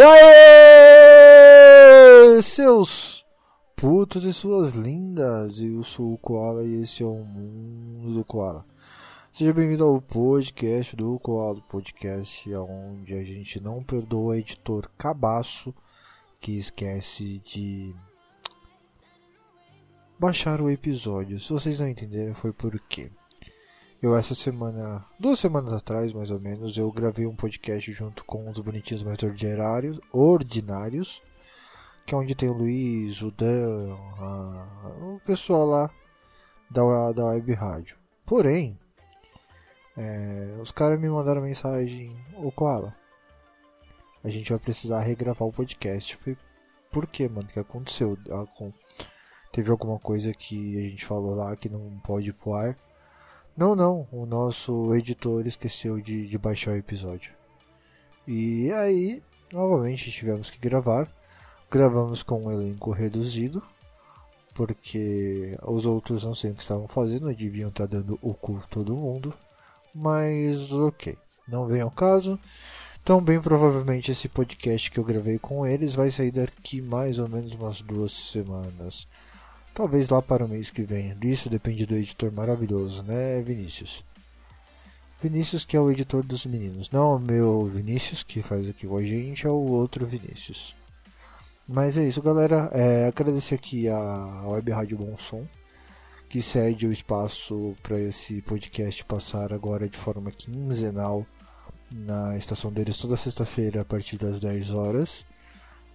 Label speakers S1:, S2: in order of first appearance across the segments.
S1: E aí, seus putos e suas lindas, eu sou o Koala e esse é o Mundo do Koala. Seja bem-vindo ao podcast do Koala, podcast onde a gente não perdoa editor cabaço que esquece de baixar o episódio. Se vocês não entenderam, foi por quê? Eu essa semana, duas semanas atrás mais ou menos, eu gravei um podcast junto com os bonitinhos mais ordinários, ordinários que é onde tem o Luiz, o Dan, a, o pessoal lá da, da web rádio. Porém, é, os caras me mandaram mensagem, ô Koala, a gente vai precisar regravar o podcast. Eu falei, por que, mano? O que aconteceu? Teve alguma coisa que a gente falou lá que não pode pro ar? Não, não, o nosso editor esqueceu de, de baixar o episódio. E aí, novamente tivemos que gravar. Gravamos com um elenco reduzido, porque os outros não sei o que estavam fazendo, deviam estar dando o cu todo mundo. Mas ok, não vem ao caso. Então, bem provavelmente esse podcast que eu gravei com eles vai sair daqui mais ou menos umas duas semanas. Talvez lá para o mês que vem. Isso depende do editor maravilhoso, né, Vinícius? Vinícius que é o editor dos meninos. Não o meu Vinícius que faz aqui com a gente, é o outro Vinícius. Mas é isso, galera. É, agradecer aqui a Web Rádio Bom Som, que cede o espaço para esse podcast passar agora de forma quinzenal na estação deles toda sexta-feira a partir das 10 horas.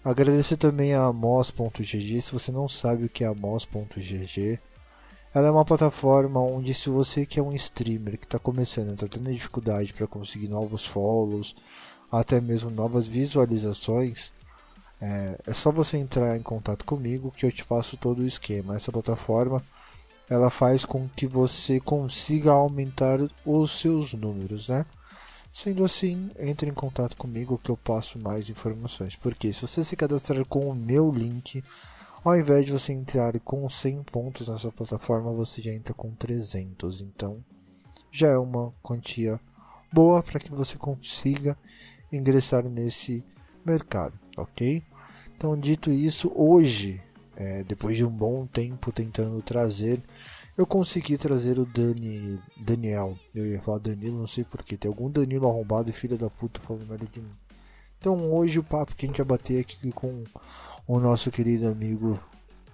S1: Agradecer também a Moz.gg. Se você não sabe o que é a Moz.gg, ela é uma plataforma onde se você que é um streamer que está começando, está tendo dificuldade para conseguir novos follows, até mesmo novas visualizações, é, é, só você entrar em contato comigo que eu te faço todo o esquema. Essa plataforma ela faz com que você consiga aumentar os seus números, né? Sendo assim, entre em contato comigo que eu passo mais informações. Porque se você se cadastrar com o meu link, ao invés de você entrar com 100 pontos nessa plataforma, você já entra com 300. Então, já é uma quantia boa para que você consiga ingressar nesse mercado, ok? Então, dito isso, hoje, é, depois de um bom tempo tentando trazer eu consegui trazer o Dani, Daniel. Eu ia falar Danilo, não sei porquê. Tem algum Danilo arrombado e filho da puta falando merda de mim. Então hoje o papo que a gente vai bater aqui com o nosso querido amigo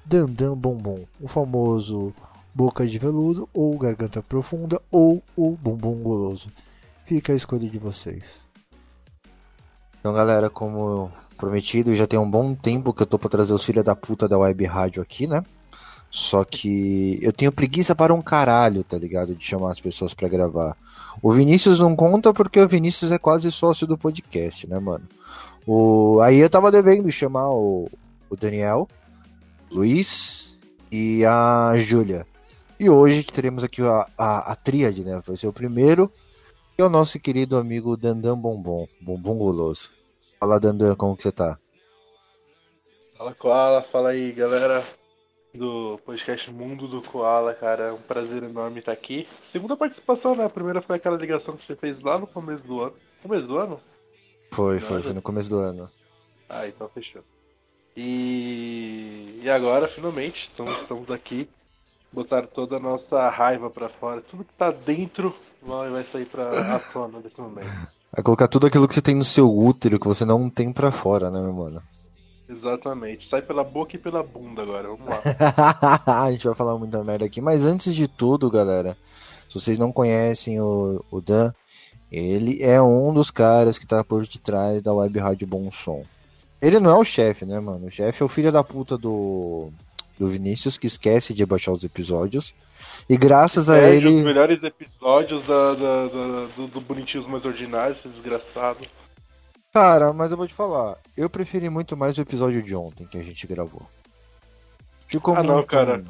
S1: Dandan Bombom. O famoso boca de veludo, ou garganta profunda, ou o bumbum goloso. Fica a escolha de vocês.
S2: Então galera, como prometido, já tem um bom tempo que eu tô pra trazer os filhos da puta da web rádio aqui, né? Só que eu tenho preguiça para um caralho, tá ligado? De chamar as pessoas para gravar. O Vinícius não conta porque o Vinícius é quase sócio do podcast, né, mano? O... Aí eu tava devendo chamar o, o Daniel, Luiz e a Júlia. E hoje teremos aqui a, a, a tríade, né? Vai ser o primeiro, que é o nosso querido amigo Dandan Bombom, Bombom Goloso. Fala, Dandan, como que você tá?
S3: Fala, Koala, fala aí, galera do podcast Mundo do Koala, cara. É um prazer enorme estar aqui. Segunda participação, né? A primeira foi aquela ligação que você fez lá no começo do ano. Começo do ano?
S2: Foi, foi, foi no começo do ano.
S3: Ah, então fechou. E, e agora, finalmente, então, estamos aqui. Botar toda a nossa raiva para fora. Tudo que tá dentro vai sair pra a tona nesse momento.
S2: Vai colocar tudo aquilo que você tem no seu útero que você não tem para fora, né, meu mano?
S3: Exatamente. Sai pela boca e pela bunda agora. Vamos lá.
S2: a gente vai falar muita merda aqui. Mas antes de tudo, galera, se vocês não conhecem o, o Dan, ele é um dos caras que tá por detrás da Web Rádio Bom Som. Ele não é o chefe, né, mano? O chefe é o filho da puta do, do Vinícius, que esquece de baixar os episódios. E graças a ele.
S3: os melhores episódios da, da, da do, do Bonitinhos Mais Ordinários, esse desgraçado.
S2: Cara, mas eu vou te falar, eu preferi muito mais o episódio de ontem que a gente gravou.
S3: Ficou ah, muito... não, cara.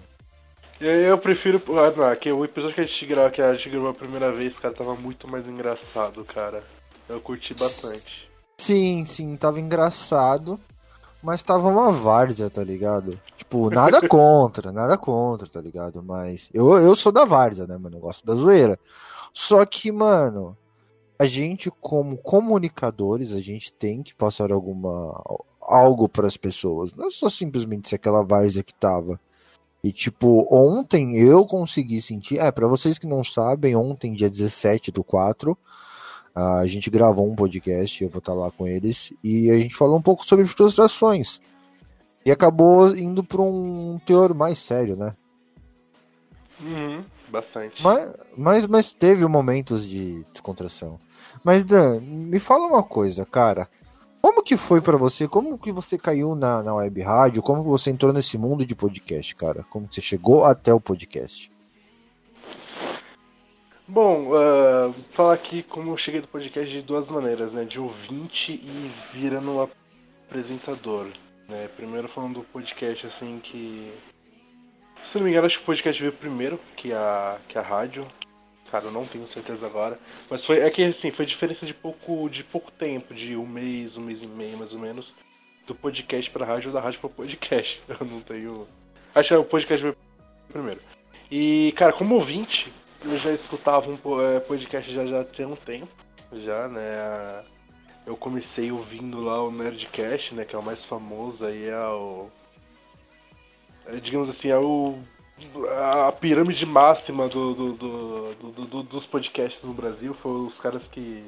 S3: Eu, eu prefiro. Ah, não, que o episódio que a gente gravou, que a gente gravou a primeira vez, cara, tava muito mais engraçado, cara. Eu curti bastante.
S2: Sim, sim, tava engraçado, mas tava uma várzea, tá ligado? Tipo, nada contra, nada contra, tá ligado? Mas eu, eu sou da várzea, né, mano? Eu gosto da zoeira. Só que, mano,
S1: a gente como comunicadores, a gente tem que passar alguma algo para as pessoas, não é só simplesmente ser aquela várzea que tava. E tipo, ontem eu consegui sentir, é, para vocês que não sabem, ontem dia 17 do 4, a gente gravou um podcast, eu vou estar lá com eles, e a gente falou um pouco sobre frustrações. E acabou indo para um teor mais sério, né?
S3: Uhum, bastante.
S1: Mas, mas, mas teve momentos de descontração. Mas, Dan, me fala uma coisa, cara. Como que foi para você? Como que você caiu na, na web rádio? Como que você entrou nesse mundo de podcast, cara? Como que você chegou até o podcast?
S3: Bom, uh, falar aqui como eu cheguei do podcast de duas maneiras, né? De ouvinte e virando apresentador. Né? Primeiro falando do podcast, assim, que... Se não me engano, acho que o podcast veio primeiro que a, que a rádio. Cara, eu não tenho certeza agora. Mas foi. É que assim, foi diferença de pouco, de pouco tempo, de um mês, um mês e meio mais ou menos, do podcast pra rádio ou da rádio pro podcast. Eu não tenho. Acho que o podcast veio primeiro. E, cara, como ouvinte, eu já escutava um é, podcast já, já tem um tempo. Já, né? Eu comecei ouvindo lá o Nerdcast, né? Que é o mais famoso aí, é o. É, digamos assim, é o a pirâmide máxima do, do, do, do, dos podcasts no Brasil foi os caras que.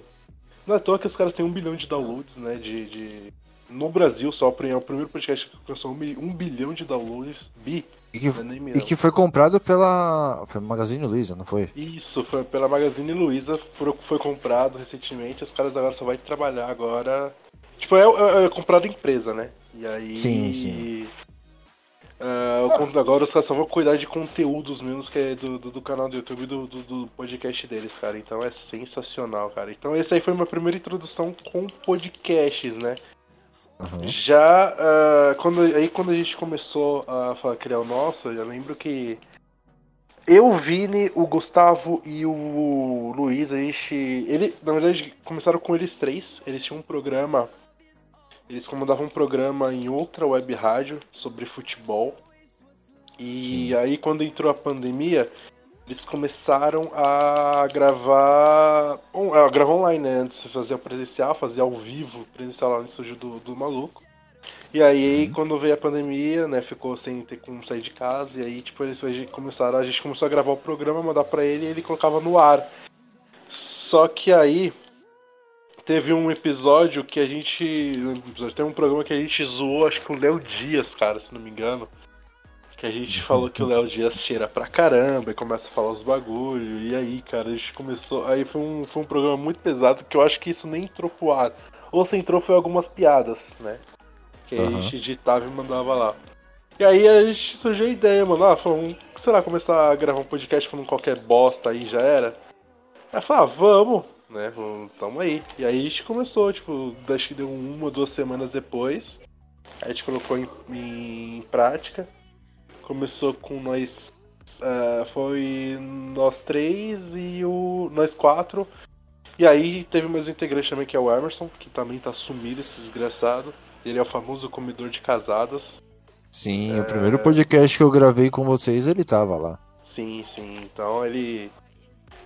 S3: Não é à toa que os caras têm um bilhão de downloads, né? De. de... No Brasil, só é o primeiro podcast que alcançou um bilhão de downloads. Bi.
S1: E que, é e que foi comprado pela foi Magazine Luiza, não foi?
S3: Isso, foi pela Magazine Luiza, foi, foi comprado recentemente. Os caras agora só vai trabalhar agora. Tipo, é, é, é comprado empresa, né? E aí.
S1: Sim, sim.
S3: Uh, agora os caras só vão cuidar de conteúdos mesmo que é do, do, do canal do YouTube e do, do, do, podcast deles, cara. Então é sensacional, cara. Então essa aí foi minha primeira introdução com podcasts, né? Uhum. Já uh, quando, aí quando a gente começou a criar o nosso, eu lembro que eu, o Vini, o Gustavo e o Luiz, a gente. Ele, na verdade, começaram com eles três. Eles tinham um programa eles comandavam um programa em outra web rádio sobre futebol. E Sim. aí quando entrou a pandemia, eles começaram a gravar. A gravar online, né? Antes fazia presencial, fazia ao vivo, presencial lá no estúdio do, do maluco. E aí, uhum. quando veio a pandemia, né, ficou sem ter como sair de casa, e aí, tipo, eles começaram, a gente começou a gravar o programa, mandar pra ele e ele colocava no ar. Só que aí, teve um episódio que a gente. Tem um programa que a gente zoou, acho que o Léo Dias, cara, se não me engano. Que a gente falou que o Léo Dias cheira pra caramba e começa a falar os bagulho. E aí, cara, a gente começou. Aí foi um, foi um programa muito pesado que eu acho que isso nem entrou pro ar. Ou se entrou foi algumas piadas, né? Que uhum. a gente editava e mandava lá. E aí a gente surgiu a ideia, mano. Ah, vamos, sei lá, começar a gravar um podcast falando qualquer bosta aí já era. Aí falou, ah, vamos né? Tamo aí. E aí a gente começou, tipo, acho que deu uma, duas semanas depois. A gente colocou em, em prática. Começou com nós. Uh, foi nós três e o. nós quatro. E aí teve mais um integrante também que é o Emerson, que também tá sumido esse desgraçado. Ele é o famoso comedor de casadas.
S1: Sim, é... o primeiro podcast que eu gravei com vocês, ele tava lá.
S3: Sim, sim. Então ele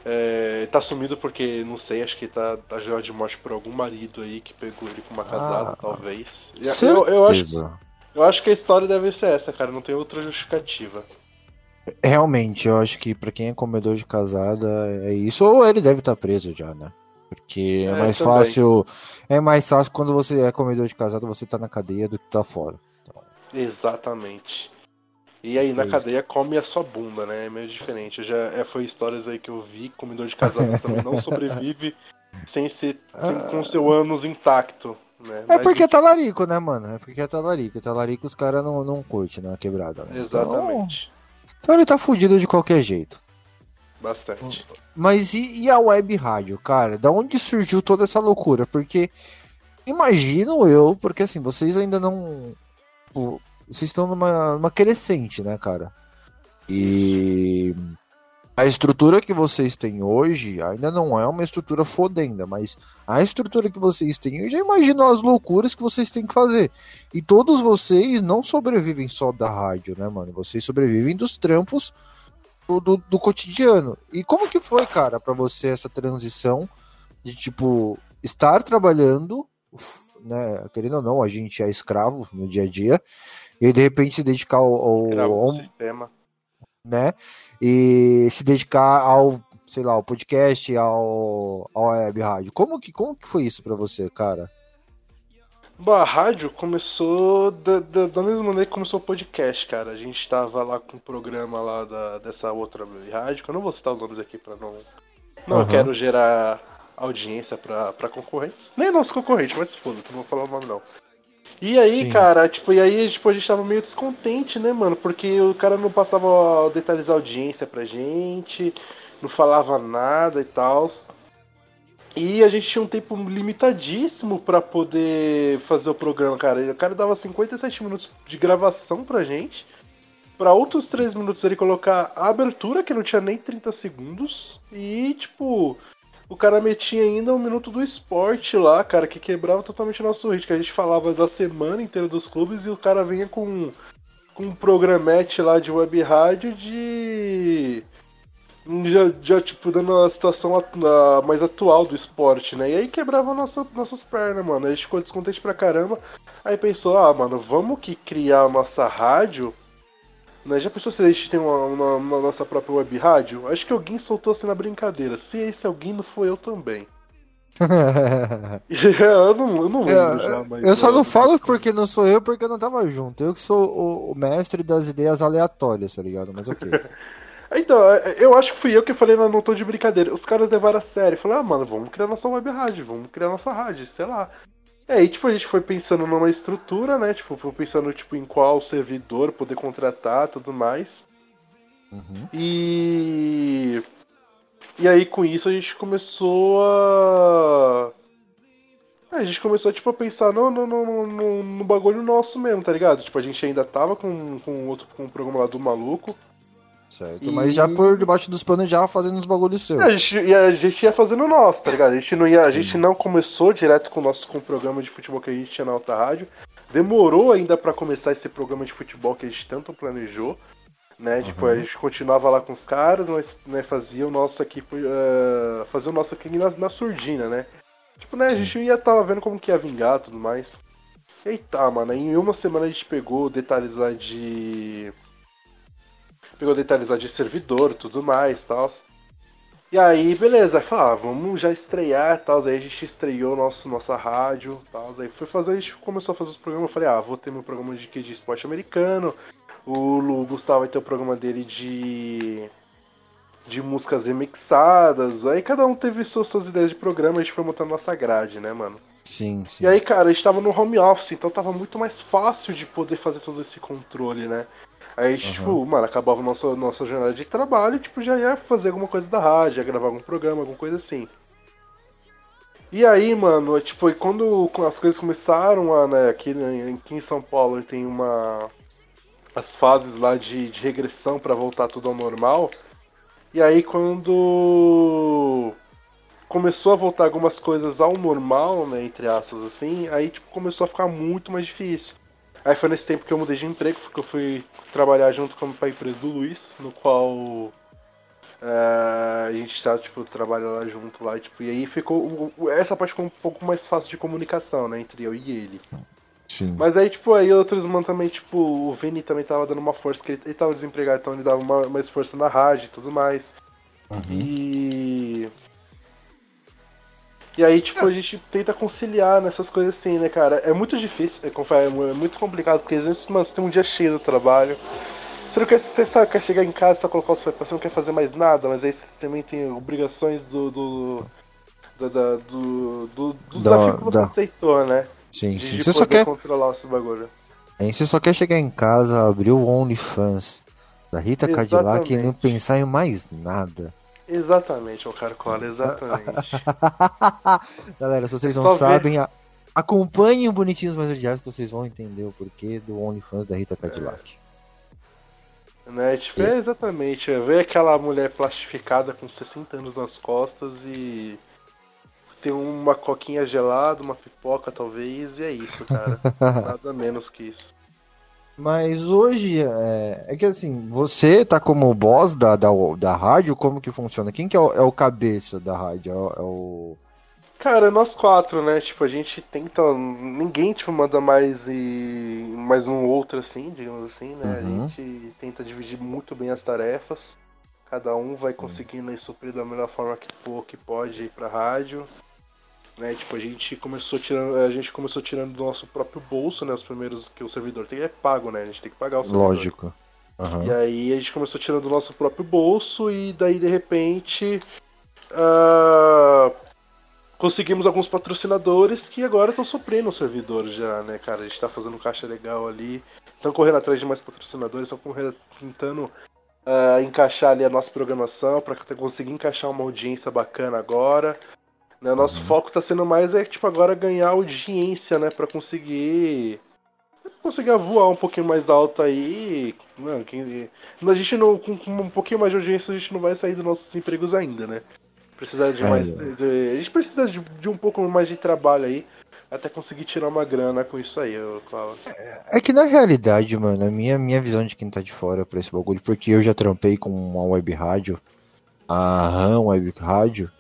S3: é, tá sumido porque, não sei, acho que tá, tá jogado de morte por algum marido aí que pegou ele com uma casada, ah, talvez.
S1: Eu, eu, acho,
S3: eu acho que a história deve ser essa, cara, não tem outra justificativa.
S1: Realmente, eu acho que para quem é comedor de casada é isso, ou ele deve estar tá preso já, né? Porque é, é mais fácil. É mais fácil quando você é comedor de casada, você tá na cadeia do que tá fora. Então...
S3: Exatamente. E aí na cadeia come a sua bunda, né? É meio diferente. já é, foi histórias aí que eu vi, comedor de casado também não sobrevive sem ser sem, com seu ânus intacto. Né?
S1: É Mas, porque é talarico, né, mano? É porque é talarico. Talarico os caras não, não curtem, né? Quebrada. Né?
S3: Exatamente.
S1: Então, então ele tá fudido de qualquer jeito.
S3: Bastante.
S1: Mas e, e, a web rádio, cara? Da onde surgiu toda essa loucura? Porque imagino eu, porque assim, vocês ainda não vocês estão numa, numa crescente, né, cara? E a estrutura que vocês têm hoje ainda não é uma estrutura fodenda, mas a estrutura que vocês têm, eu já imagino as loucuras que vocês têm que fazer. E todos vocês não sobrevivem só da rádio, né, mano? Vocês sobrevivem dos trampos do, do, do cotidiano. E como que foi, cara, para você essa transição de tipo estar trabalhando, né? Querendo ou não, a gente é escravo no dia a dia, e de repente se dedicar ao, ao, ao
S3: sistema.
S1: né? E se dedicar ao, sei lá, ao podcast, ao, ao web rádio. Como que, como que foi isso para você, cara?
S3: Bom, a rádio começou da, da, da, mesma maneira que começou o podcast, cara. A gente tava lá com o um programa lá da, dessa outra rádio, que eu não vou citar os nomes aqui pra não. Não uhum. quero gerar audiência pra, pra concorrentes. Nem nosso concorrente, mas foda-se, não vou falar o nome não. E aí, Sim. cara, tipo, e aí tipo, a gente tava meio descontente, né, mano? Porque o cara não passava detalhes audiência pra gente, não falava nada e tal. E a gente tinha um tempo limitadíssimo para poder fazer o programa, cara. O cara dava 57 minutos de gravação pra gente. Pra outros 3 minutos ele colocar a abertura, que não tinha nem 30 segundos. E, tipo, o cara metia ainda um minuto do esporte lá, cara, que quebrava totalmente nosso ritmo. A gente falava da semana inteira dos clubes e o cara vinha com, com um programete lá de web rádio de já, já tipo, dando a situação a, a mais atual do esporte, né? E aí quebrava nossa, nossas pernas, mano. A gente ficou descontente pra caramba. Aí pensou, ah, mano, vamos que criar a nossa rádio. Né? Já pensou se a gente tem uma, uma, uma, nossa própria web rádio? Acho que alguém soltou assim na brincadeira. Se esse alguém não foi eu também. eu não, eu não lembro
S1: já, mas Eu só não falo porque não sou eu, porque eu não tava junto. Eu que sou o, o mestre das ideias aleatórias, tá ligado? Mas ok.
S3: Então, é, eu acho que fui eu que falei não tô de brincadeira. Os caras levaram a sério. Falaram, ah, mano, vamos criar nossa web rádio, vamos criar nossa rádio, sei lá. É, aí, tipo, a gente foi pensando numa estrutura, né? Tipo, foi pensando, tipo, em qual servidor poder contratar tudo mais. Uhum. E... E aí, com isso, a gente começou a... É, a gente começou, tipo, a pensar no, no, no, no, no bagulho nosso mesmo, tá ligado? Tipo, a gente ainda tava com, com outro com um programa lá do maluco.
S1: Certo, e... mas já por debaixo dos panos já fazendo os bagulhos seus.
S3: A gente, e a gente ia fazendo o nosso, tá ligado? A gente não, ia, a gente não começou direto com o nosso com o programa de futebol que a gente tinha na Alta Rádio. Demorou ainda para começar esse programa de futebol que a gente tanto planejou. Né? Uhum. Tipo, a gente continuava lá com os caras, mas né, fazia o nosso aqui. Uh, fazia o nosso aqui na, na surdina, né? Tipo, né, a gente ia tava vendo como que ia vingar e tudo mais. Eita, mano, em uma semana a gente pegou detalhes lá de pegou detalhes de servidor tudo mais tal. E aí, beleza, aí falou, ah, vamos já estrear tal. Aí a gente estreou nosso, nossa rádio tal. Aí foi fazer, a gente começou a fazer os programas. Eu falei, ah, vou ter meu programa de, de esporte americano. O Lu Gustavo vai ter o programa dele de. de músicas remixadas. Aí cada um teve suas, suas ideias de programa, a gente foi montando nossa grade, né, mano?
S1: Sim, sim.
S3: E aí, cara, a gente tava no home office, então tava muito mais fácil de poder fazer todo esse controle, né? Aí, uhum. tipo, mano, acabava nossa, nossa jornada de trabalho e, tipo, já ia fazer alguma coisa da rádio, ia gravar algum programa, alguma coisa assim. E aí, mano, tipo, quando as coisas começaram a, né, aqui, né, aqui em São Paulo tem uma. as fases lá de, de regressão para voltar tudo ao normal. E aí quando começou a voltar algumas coisas ao normal, né, entre aspas assim, aí tipo começou a ficar muito mais difícil. Aí foi nesse tempo que eu mudei de emprego, porque eu fui trabalhar junto com a empresa do Luiz, no qual é, a gente tá, tipo, trabalha lá junto lá, tipo, e aí ficou. Essa parte ficou um pouco mais fácil de comunicação, né, entre eu e ele.
S1: Sim.
S3: Mas aí, tipo, aí outros mano também, tipo, o Vini também tava dando uma força, que ele, ele tava desempregado, então ele dava uma, mais força na rádio e tudo mais. Uhum. E e aí, tipo, a gente tenta conciliar nessas coisas assim, né, cara? É muito difícil, é, é muito complicado, porque às vezes, mano, você tem um dia cheio do trabalho. Você não quer, você sabe, quer chegar em casa só colocar os pés você não quer fazer mais nada, mas aí você também tem obrigações do. do. do, do, do, do, do desafio que você da... aceitou, né?
S1: Sim, sim.
S3: De
S1: você só quer.
S3: controlar esse bagulho.
S1: Aí você só quer chegar em casa, abrir o OnlyFans da Rita Exatamente. Cadillac e não pensar em mais nada.
S3: Exatamente, o Carcola, exatamente.
S1: Galera, se vocês não sabem, a... acompanhem o Bonitinhos Mais Odiados que vocês vão entender o porquê do OnlyFans da Rita Cadillac.
S3: É. Né, tipo, é exatamente, é ver aquela mulher plastificada com 60 anos nas costas e tem uma coquinha gelada, uma pipoca talvez, e é isso, cara. Nada menos que isso.
S1: Mas hoje é, é, que assim, você tá como boss da, da, da rádio, como que funciona? Quem que é o, é o cabeça da rádio? É é o,
S3: Cara, nós quatro, né? Tipo, a gente tenta. Ninguém, tipo, manda mais e. mais um outro assim, digamos assim, né?
S1: Uhum.
S3: A gente tenta dividir muito bem as tarefas. Cada um vai conseguindo aí suprir da melhor forma que, for, que pode ir pra rádio. Né? Tipo, a gente começou tirando. A gente começou tirando do nosso próprio bolso, né? Os primeiros que o servidor tem é pago, né? A gente tem que pagar o servidor.
S1: Lógico. Aham.
S3: E aí a gente começou tirando do nosso próprio bolso e daí de repente ah, conseguimos alguns patrocinadores que agora estão suprindo o servidor já, né, cara? A gente tá fazendo caixa legal ali, estão correndo atrás de mais patrocinadores, estão tentando ah, encaixar ali a nossa programação para conseguir encaixar uma audiência bacana agora. Né? Nosso
S1: Uhum.
S3: foco tá sendo mais é tipo agora ganhar audiência, né, para conseguir conseguir voar um pouquinho mais alto aí, mano, quem- a gente não, com, com um pouquinho mais de audiência, a gente não vai sair dos nossos empregos ainda, né? Precisa de
S1: É.
S3: mais. de- a gente precisa de, de um pouco mais de trabalho aí, até conseguir tirar uma grana com isso aí, eu falo.
S1: É que na realidade, mano, a minha, minha visão de quem tá de fora pra esse bagulho, porque eu já trampei com uma web rádio, a RAM Web Rádio,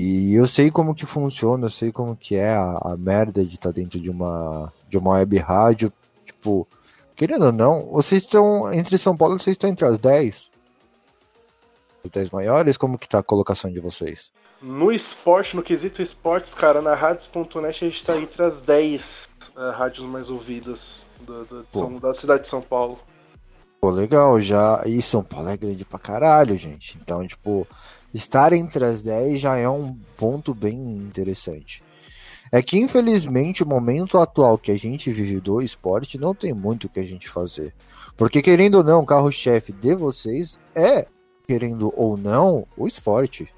S1: e eu sei como que funciona, eu sei como que é a, a merda de estar dentro de uma, de uma web rádio, tipo, querendo ou não, vocês estão, entre São Paulo, vocês estão entre as 10? As 10 maiores? Como que tá a colocação de vocês?
S3: No esporte, no quesito esportes, cara, na Radios.net a gente tá entre as 10 eh, rádios mais ouvidas do- do-. São- da cidade de São Paulo.
S1: Pô, legal, já. E São Paulo é grande pra caralho, gente. Então, tipo, estar entre as 10 já é um ponto bem interessante. É que, infelizmente, o momento atual que a gente vive do esporte não tem muito o que a gente fazer. Porque, querendo ou não, o carro-chefe de vocês é, querendo ou não, o esporte.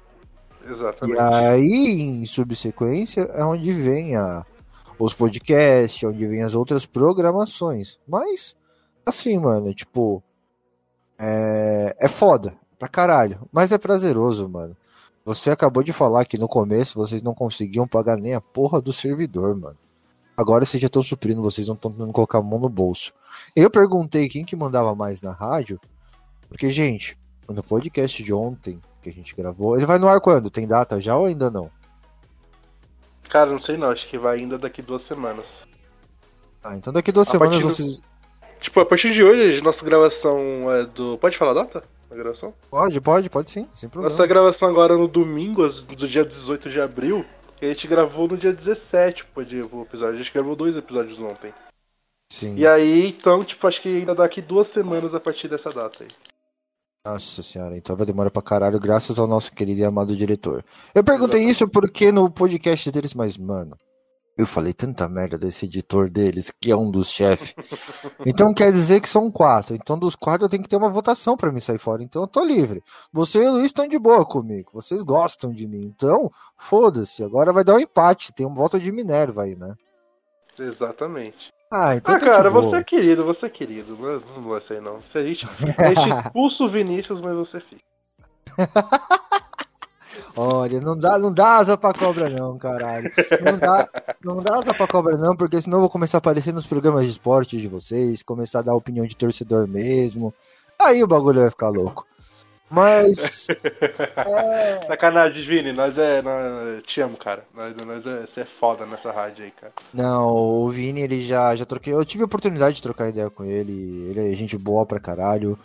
S1: E
S3: Exatamente.
S1: aí, em subsequência, é onde vem a, os podcasts, onde vem as outras programações. Mas, assim, mano, tipo, é, é foda pra caralho. Mas é prazeroso, mano. Você acabou de falar que no começo vocês não conseguiam pagar nem a porra do servidor, mano. Agora vocês já estão suprindo, vocês não estão tentando colocar a mão no bolso. Eu perguntei quem que mandava mais na rádio, porque, gente, no podcast de ontem que a gente gravou, ele vai no ar quando? Tem data já ou ainda não?
S3: Cara, não sei não, acho que vai ainda daqui duas semanas.
S1: Ah, então daqui duas
S3: A
S1: semanas
S3: partir do-
S1: vocês.
S3: Tipo, a partir de hoje, nossa gravação é do. Pode falar a data? A gravação?
S1: Pode, pode, pode sim, sem problema.
S3: Nossa gravação agora no domingo, do dia 18 de abril. A gente gravou no dia 17 pô, de- o episódio. A gente gravou dois episódios ontem.
S1: Sim.
S3: E aí, então, tipo, acho que ainda daqui duas semanas a partir dessa data aí.
S1: Nossa senhora, então vai demorar pra caralho, graças ao nosso querido e amado diretor. Eu perguntei isso porque no podcast deles, mas, mano, eu falei tanta merda desse editor deles, que é um dos chefes. Então quer dizer que são quatro. Então dos quatro eu tenho que ter uma votação pra me sair fora. Então eu tô livre. Você e o Luiz estão de boa comigo. Vocês gostam de mim. Então, foda-se. Agora vai dar um empate. Tem um voto de Minerva aí, né?
S3: Exatamente.
S1: Ah, então
S3: Ah,
S1: tá
S3: cara, você é querido, você é querido. Não, não vai ser não. Se a gente, a gente expulsa o Vinícius, mas você fica.
S1: Olha, não dá, não dá asa pra cobra não, caralho. Não dá, não dá asa pra cobra não, porque senão eu vou começar a aparecer nos programas de esporte de vocês, começar a dar opinião de torcedor mesmo. Aí o bagulho vai ficar louco. Mas é,
S3: Sacanagem, Vini, nós é. Nós, te amo, cara. Nós, nós é, você é foda nessa rádio aí, cara.
S1: não, o Vini ele já já troquei, eu tive a oportunidade de trocar ideia com ele, ele é gente boa pra caralho.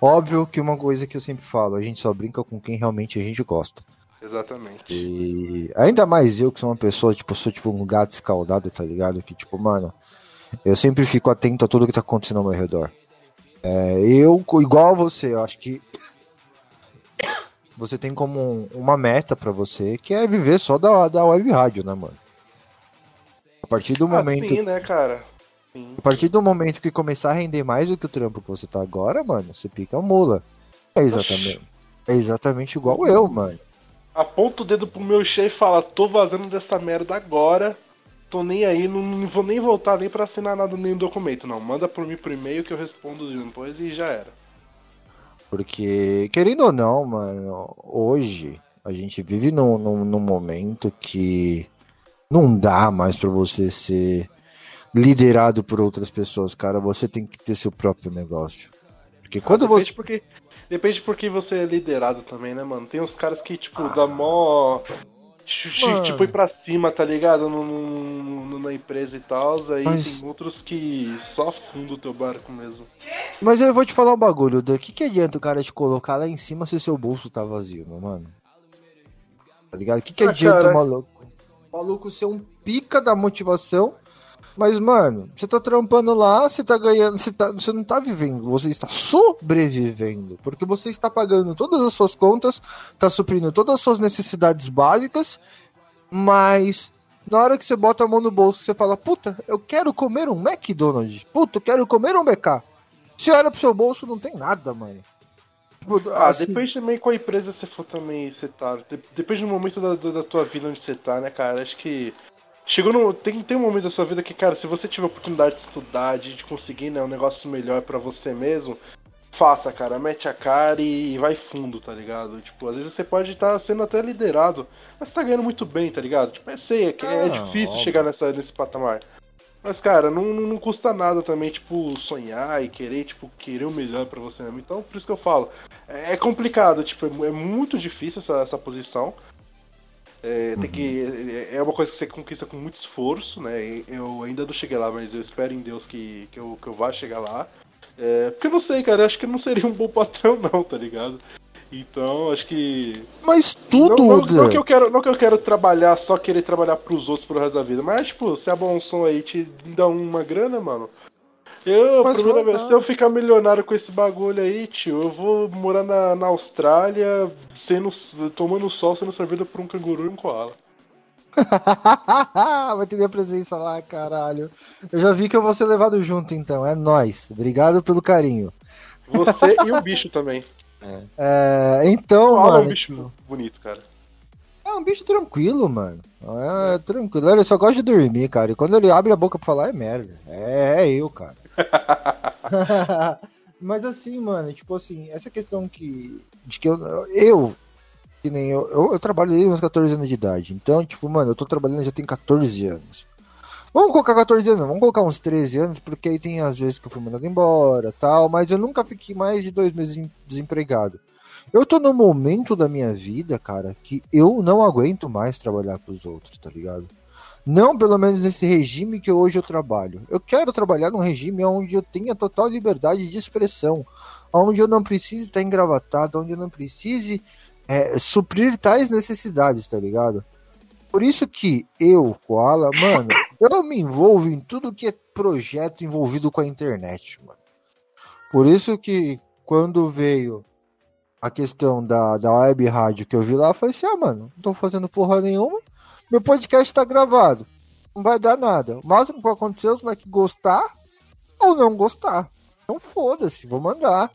S1: Óbvio que uma coisa que eu sempre falo, a gente só brinca com quem realmente a gente gosta.
S3: Exatamente.
S1: E ainda mais eu que sou uma pessoa, tipo, sou tipo um gato escaldado, tá ligado? Que tipo, mano, eu sempre fico atento a tudo que tá acontecendo ao meu redor. É, eu, igual você, eu acho que você tem como um- uma meta pra você, que é viver só da, da web rádio, né, mano? A partir do
S3: Ah,
S1: momento,
S3: sim, né, cara? Sim.
S1: a partir do momento que começar a render mais do que o trampo que você tá agora, mano, você pica a mula. É exatamente, é exatamente igual eu, mano.
S3: Aponta o dedo pro meu chefe e fala: tô vazando dessa merda agora. Tô nem aí, não, vou nem voltar nem pra assinar nada, nenhum documento, não. Manda por mim por e-mail que eu respondo depois e já era.
S1: Porque, querendo ou não, mano, hoje a gente vive num, num, num momento que não dá mais pra você ser liderado por outras pessoas, cara. Você tem que ter seu próprio negócio. Porque quando
S3: Ah,
S1: você.
S3: Porque, depende porque você é liderado também, né, mano? Tem uns caras que, tipo, dá mó. Mano. Tipo, ir pra cima, tá ligado? No, no, na empresa e tal. Aí Mas... tem outros que só afundam o teu barco mesmo.
S1: Mas eu vou te falar um bagulho, o que, que adianta o cara te colocar lá em cima se seu bolso tá vazio, meu mano? Tá ligado? O que, que ah, adianta o maluco? O maluco ser um pica da motivação mas, mano, você tá trampando lá, você tá ganhando, você, tá, você não tá vivendo, você está sobrevivendo. Porque você está pagando todas as suas contas, tá suprindo todas as suas necessidades básicas, mas na hora que você bota a mão no bolso, você fala, puta, eu quero comer um McDonald's. Puta, eu quero comer um BK. Se olha pro seu bolso, não tem nada, mano.
S3: Tipo, ah, assim... depende também com a empresa você for também, você tá. Depende do momento da, da tua vida onde você tá, né, cara? Acho que Chegou no. Tem, tem um momento da sua vida que, cara, se você tiver a oportunidade de estudar, de, de conseguir né, um negócio melhor para você mesmo, faça, cara. Mete a cara e, e, vai fundo, tá ligado? Tipo, às vezes você pode estar tá sendo até liderado, mas você tá ganhando muito bem, tá ligado? Tipo, é sei, é, é difícil óbvio. chegar nessa, nesse patamar. Mas, cara, não, não custa nada também, tipo, sonhar e querer, tipo, querer o melhor para você mesmo. Então, por isso que eu falo, é, é complicado, tipo, é, é muito difícil essa, essa posição. É, tem que, é, é uma coisa que você conquista com muito esforço, né? Eu ainda não cheguei lá, mas eu espero em Deus que, que, eu, que eu vá chegar lá. É, porque eu não sei, cara, acho que eu não seria um bom patrão, não, tá ligado? Então, acho que.
S1: Mas tudo.
S3: Não, não, não, que eu quero, não que eu quero trabalhar, só querer trabalhar pros outros pro resto da vida. Mas, tipo, se a Bom Som aí te dá uma grana, mano, eu, Mas primeira vez, se eu ficar milionário com esse bagulho aí, tio, eu vou morar na, na Austrália, sendo, tomando sol, sendo servido por um canguru e um koala.
S1: Vai ter minha presença lá, caralho. Eu já vi que eu vou ser levado junto, então. É nós. Obrigado pelo carinho.
S3: Você e o bicho também.
S1: É. é então, mano. É um
S3: bicho tipo... bonito, cara.
S1: É um bicho tranquilo, mano. É, é tranquilo. Ele só gosta de dormir, cara. E quando ele abre a boca pra falar, é merda. É, é eu, cara. Mas assim, mano, tipo assim, essa questão que. De que eu. Eu, que nem eu, eu, eu trabalho desde uns 14 anos de idade. Então, tipo, mano, eu tô trabalhando já tem 14 anos. Vamos colocar 14 anos, vamos colocar uns 13 anos, porque aí tem às vezes que eu fui mandado embora tal, mas eu nunca fiquei mais de dois meses desempregado. Eu tô no momento da minha vida, cara, que eu não aguento mais trabalhar pros outros, tá ligado? Não pelo menos nesse regime que hoje eu trabalho. Eu quero trabalhar num regime onde eu tenha total liberdade de expressão, onde eu não precise estar engravatado, onde eu não precise é, suprir tais necessidades, tá ligado? Por isso que eu, Koala, mano, eu me envolvo em tudo que é projeto envolvido com a internet, mano. Por isso que quando veio a questão da, da web rádio que eu vi lá, eu falei assim, ah, mano, não tô fazendo porra nenhuma, meu podcast está gravado. Não vai dar nada. O máximo que vai acontecer é moleques gostar ou não gostar. Então foda-se, vou mandar.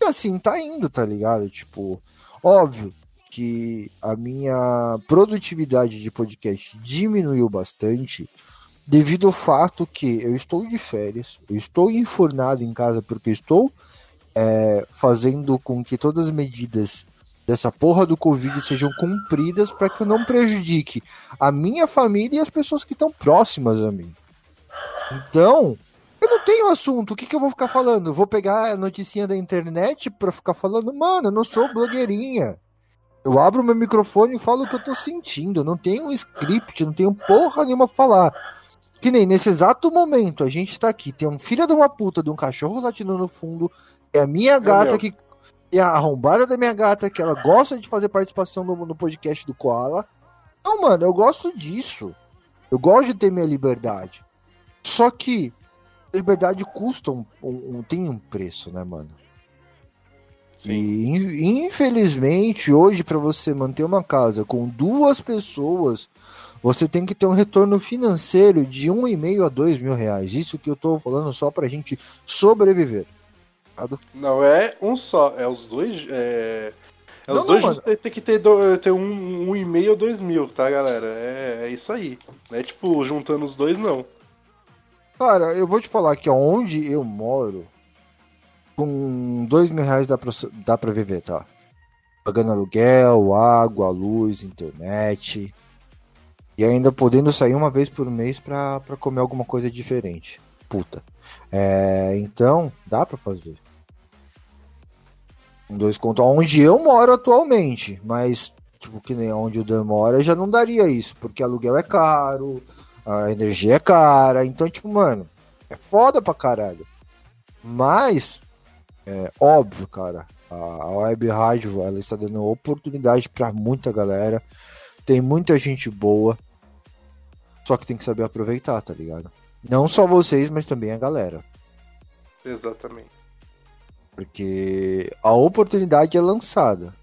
S1: E assim tá indo, tá ligado? Tipo, óbvio que a minha produtividade de podcast diminuiu bastante devido ao fato que eu estou de férias, eu estou enfornado em casa porque estou é, fazendo com que todas as medidas dessa porra do Covid sejam cumpridas para que eu não prejudique a minha família e as pessoas que estão próximas a mim. Então, eu não tenho assunto. O que, que eu vou ficar falando? vou pegar a noticinha da internet para ficar falando, mano, eu não sou blogueirinha. Eu abro meu microfone e falo o que eu tô sentindo. Eu não tenho um script, não tenho porra nenhuma pra falar. Que nem nesse exato momento a gente tá aqui, tem um filho de uma puta de um cachorro latindo no fundo, é a minha gata que e a arrombada da minha gata, que ela gosta de fazer participação no, no podcast do Koala. Não, mano, eu gosto disso. Eu gosto de ter minha liberdade. Só que liberdade custa um, um, um tem um preço, né, mano? Sim. E infelizmente hoje para você manter uma casa com duas pessoas, você tem que ter um retorno financeiro de um e meio a dois mil reais. Isso que eu tô falando só pra gente sobreviver
S3: ligado? Não é um só, é os dois. É, é os não, dois não, tem, que ter, do, ter um, um e meio ou dois mil, tá, galera? É, é isso aí. Não é tipo juntando os dois, não.
S1: Cara, eu vou te falar que onde eu moro, com dois mil reais dá pra, dá pra viver, tá? Pagando aluguel, água, luz, internet. E ainda podendo sair uma vez por mês pra, pra comer alguma coisa diferente. Puta. É, então, dá pra fazer dois contos onde eu moro atualmente, mas tipo, que nem onde o Dan mora, já não daria isso, porque aluguel é caro, a energia é cara, então, tipo, mano, é foda pra caralho. Mas, é óbvio, cara, a web rádio, ela está dando oportunidade para muita galera, tem muita gente boa, só que tem que saber aproveitar, tá ligado? Não só vocês, mas também a galera.
S3: Exatamente.
S1: Porque a oportunidade é lançada.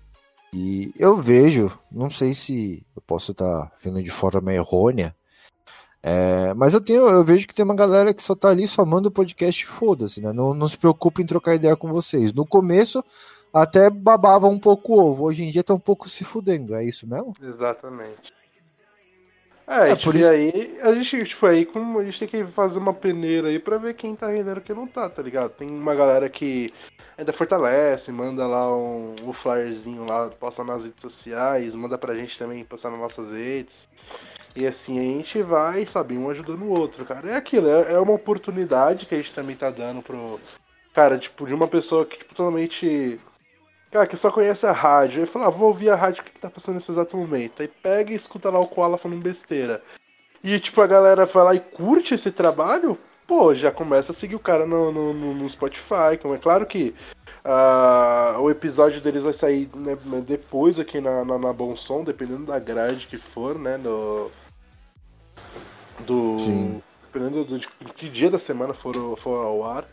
S1: E eu vejo, não sei se eu posso estar vendo de forma errônea, é, mas eu tenho, eu vejo que tem uma galera que só tá ali só manda o podcast foda-se, né? Não, não se preocupe em trocar ideia com vocês. No começo até babava um pouco o ovo, hoje em dia tá um pouco se fudendo, é isso mesmo?
S3: Exatamente. É, é por isso... aí a gente, tipo, aí como a gente tem que fazer uma peneira aí pra ver quem tá rendendo e quem não tá, tá ligado? Tem uma galera que ainda fortalece, manda lá um, um flyerzinho lá, posta nas redes sociais, manda pra gente também postar nas nossas redes. E assim a gente vai, sabe, um ajudando o outro, cara. É aquilo, é, é uma oportunidade que a gente também tá dando pro. Cara, tipo, de uma pessoa que tipo, totalmente Cara, que só conhece a rádio. Aí fala, ah, vou ouvir a rádio que tá passando nesse exato momento. Aí pega e escuta lá o Koala falando besteira. E tipo, a galera vai lá e curte esse trabalho, pô, já começa a seguir o cara no, no, no Spotify. Como é claro que uh, o episódio deles vai sair né, depois aqui na, na, na, Bom Som, dependendo da grade que for, né? Do. Do. Sim. Dependendo do, de que dia da semana for, for ao ar.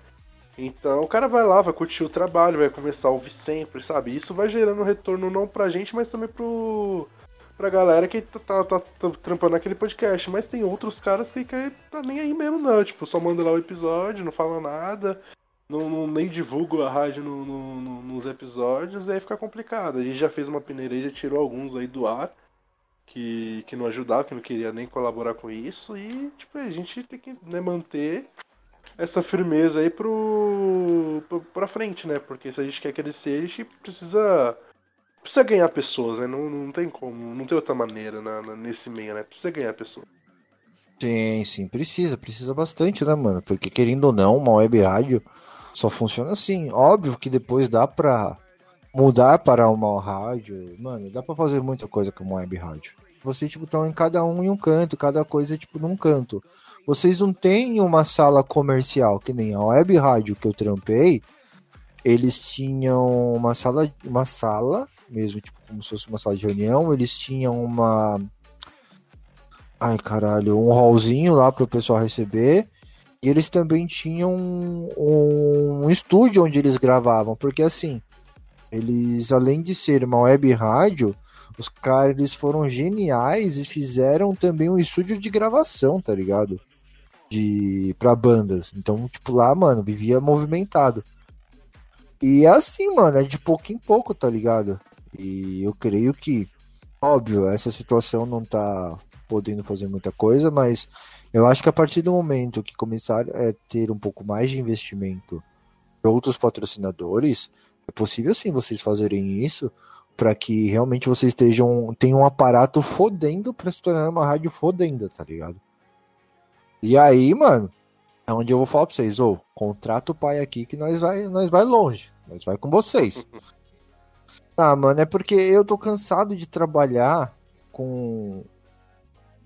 S3: Então o cara vai lá, vai curtir o trabalho, vai começar a ouvir sempre, sabe? Isso vai gerando retorno não pra gente, mas também pro pra galera que tá, tá, tá, tá trampando aquele podcast. Mas tem outros caras que, que tá nem aí mesmo, não. Tipo, só manda lá o episódio, não fala nada, não, não nem divulga a rádio no, no, no, nos episódios, e aí fica complicado. A gente já fez uma peneira e já tirou alguns aí do ar. Que, que não ajudava, que não queria nem colaborar com isso, e tipo, a gente tem que né, manter essa firmeza aí pro, pro, pra frente, né? Porque se a gente quer crescer, a gente precisa precisa ganhar pessoas, né? Não, não tem como, não tem outra maneira na, na, nesse meio, né? Precisa ganhar pessoas.
S1: Sim, sim, precisa, precisa bastante, né, mano? Porque querendo ou não, uma web rádio só funciona assim. Óbvio que depois dá pra mudar para uma rádio, mano, dá pra fazer muita coisa com uma web rádio. Vocês, tipo, estão em cada um em um canto, cada coisa, tipo, num canto. Vocês não têm uma sala comercial, que nem a web rádio que eu trampei. Eles tinham uma sala, uma sala mesmo, tipo, como se fosse uma sala de reunião. Eles tinham uma. Ai, caralho, um hallzinho lá para o pessoal receber. E eles também tinham um, um estúdio onde eles gravavam, porque assim, eles, além de ser uma web rádio, os caras eles foram geniais e fizeram também um estúdio de gravação, tá ligado? De para bandas. Então, tipo, lá, mano, vivia movimentado. E é assim, mano, é de pouco em pouco, tá ligado? E eu creio que, óbvio, essa situação não tá podendo fazer muita coisa, mas eu acho que a partir do momento que começar a ter um pouco mais de investimento de outros patrocinadores, é possível sim vocês fazerem isso para que realmente vocês estejam tenham um aparato fodendo para se tornar uma rádio fodenda, tá ligado? E aí, mano, é onde eu vou falar pra vocês, ô, contrata o pai aqui que nós vai, nós vai longe. Nós vai com vocês. ah, mano, é porque eu tô cansado de trabalhar com.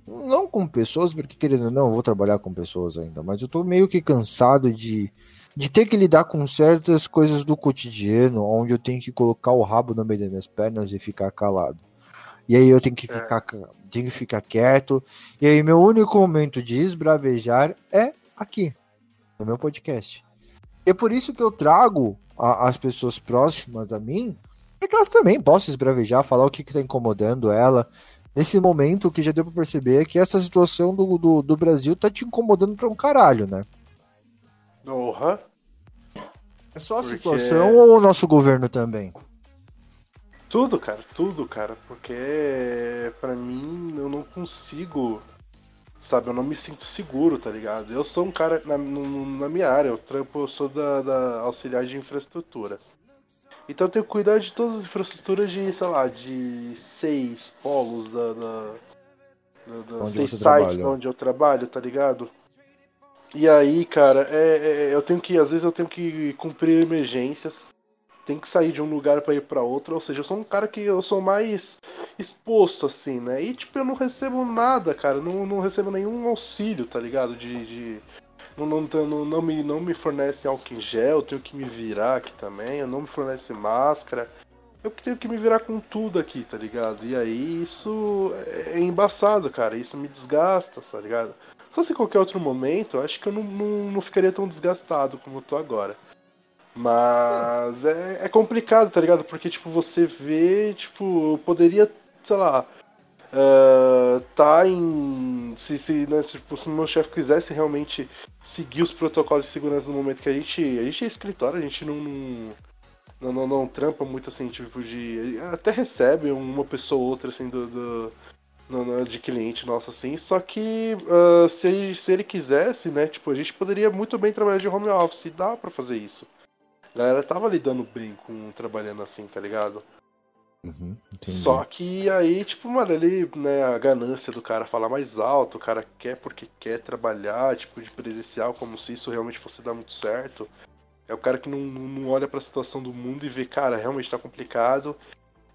S1: Não com pessoas, porque querendo ou não, eu vou trabalhar com pessoas ainda, mas eu tô meio que cansado de, de ter que lidar com certas coisas do cotidiano, onde eu tenho que colocar o rabo no meio das minhas pernas e ficar calado. E aí eu tenho que é. ficar, é. tenho que ficar quieto. E aí meu único momento de esbravejar é aqui, no meu podcast. E é por isso que eu trago a, as pessoas próximas a mim, para que elas também possam esbravejar, falar o que está incomodando ela. Nesse momento, que já deu para perceber é que essa situação do, do, do Brasil tá te incomodando para um caralho, né?
S3: Uhum.
S1: É só a Porque... situação ou o nosso governo também?
S3: Tudo, cara, tudo, cara. Porque para mim eu não consigo. Sabe, eu não me sinto seguro, tá ligado? Eu sou um cara na, na minha área, eu trampo, eu sou da, da auxiliar de infraestrutura. Então eu tenho que cuidar de todas as infraestruturas de, sei lá, de seis polos da. da, da, da seis sites trabalha. onde eu trabalho, tá ligado? E aí, cara, é, é, eu tenho que. Às vezes eu tenho que cumprir emergências tem que sair de um lugar para ir para outro, ou seja, eu sou um cara que eu sou mais exposto assim, né? E tipo, eu não recebo nada, cara, não, não recebo nenhum auxílio, tá ligado? De, de não, não, não, não, me, não me fornece álcool em gel, eu tenho que me virar aqui também, não me fornece máscara. Eu tenho que me virar com tudo aqui, tá ligado? E aí isso é embaçado, cara. Isso me desgasta, tá ligado? Se fosse qualquer outro momento, acho que eu não, não, não ficaria tão desgastado como eu tô agora. Mas é, é, complicado, tá ligado? Porque, tipo, você vê, tipo, poderia, sei lá, uh, tá em. Se, se, né, se, tipo, se o meu chefe quisesse realmente seguir os protocolos de segurança no momento que a gente. A gente é escritório, a gente não, não não, não, trampa muito assim, tipo de. Até recebe uma pessoa ou outra assim do, do de cliente nosso assim, só que uh, se, se ele quisesse, né, tipo, a gente poderia muito bem trabalhar de home office, dá para fazer isso. A galera tava lidando bem com trabalhando assim, tá ligado?
S1: Uhum,
S3: Só que aí, tipo, mano, ele, né, a ganância do cara falar mais alto, o cara quer porque quer trabalhar, tipo, de presencial, como se isso realmente fosse dar muito certo. É o cara que não, não olha para a situação do mundo e vê, cara, realmente tá complicado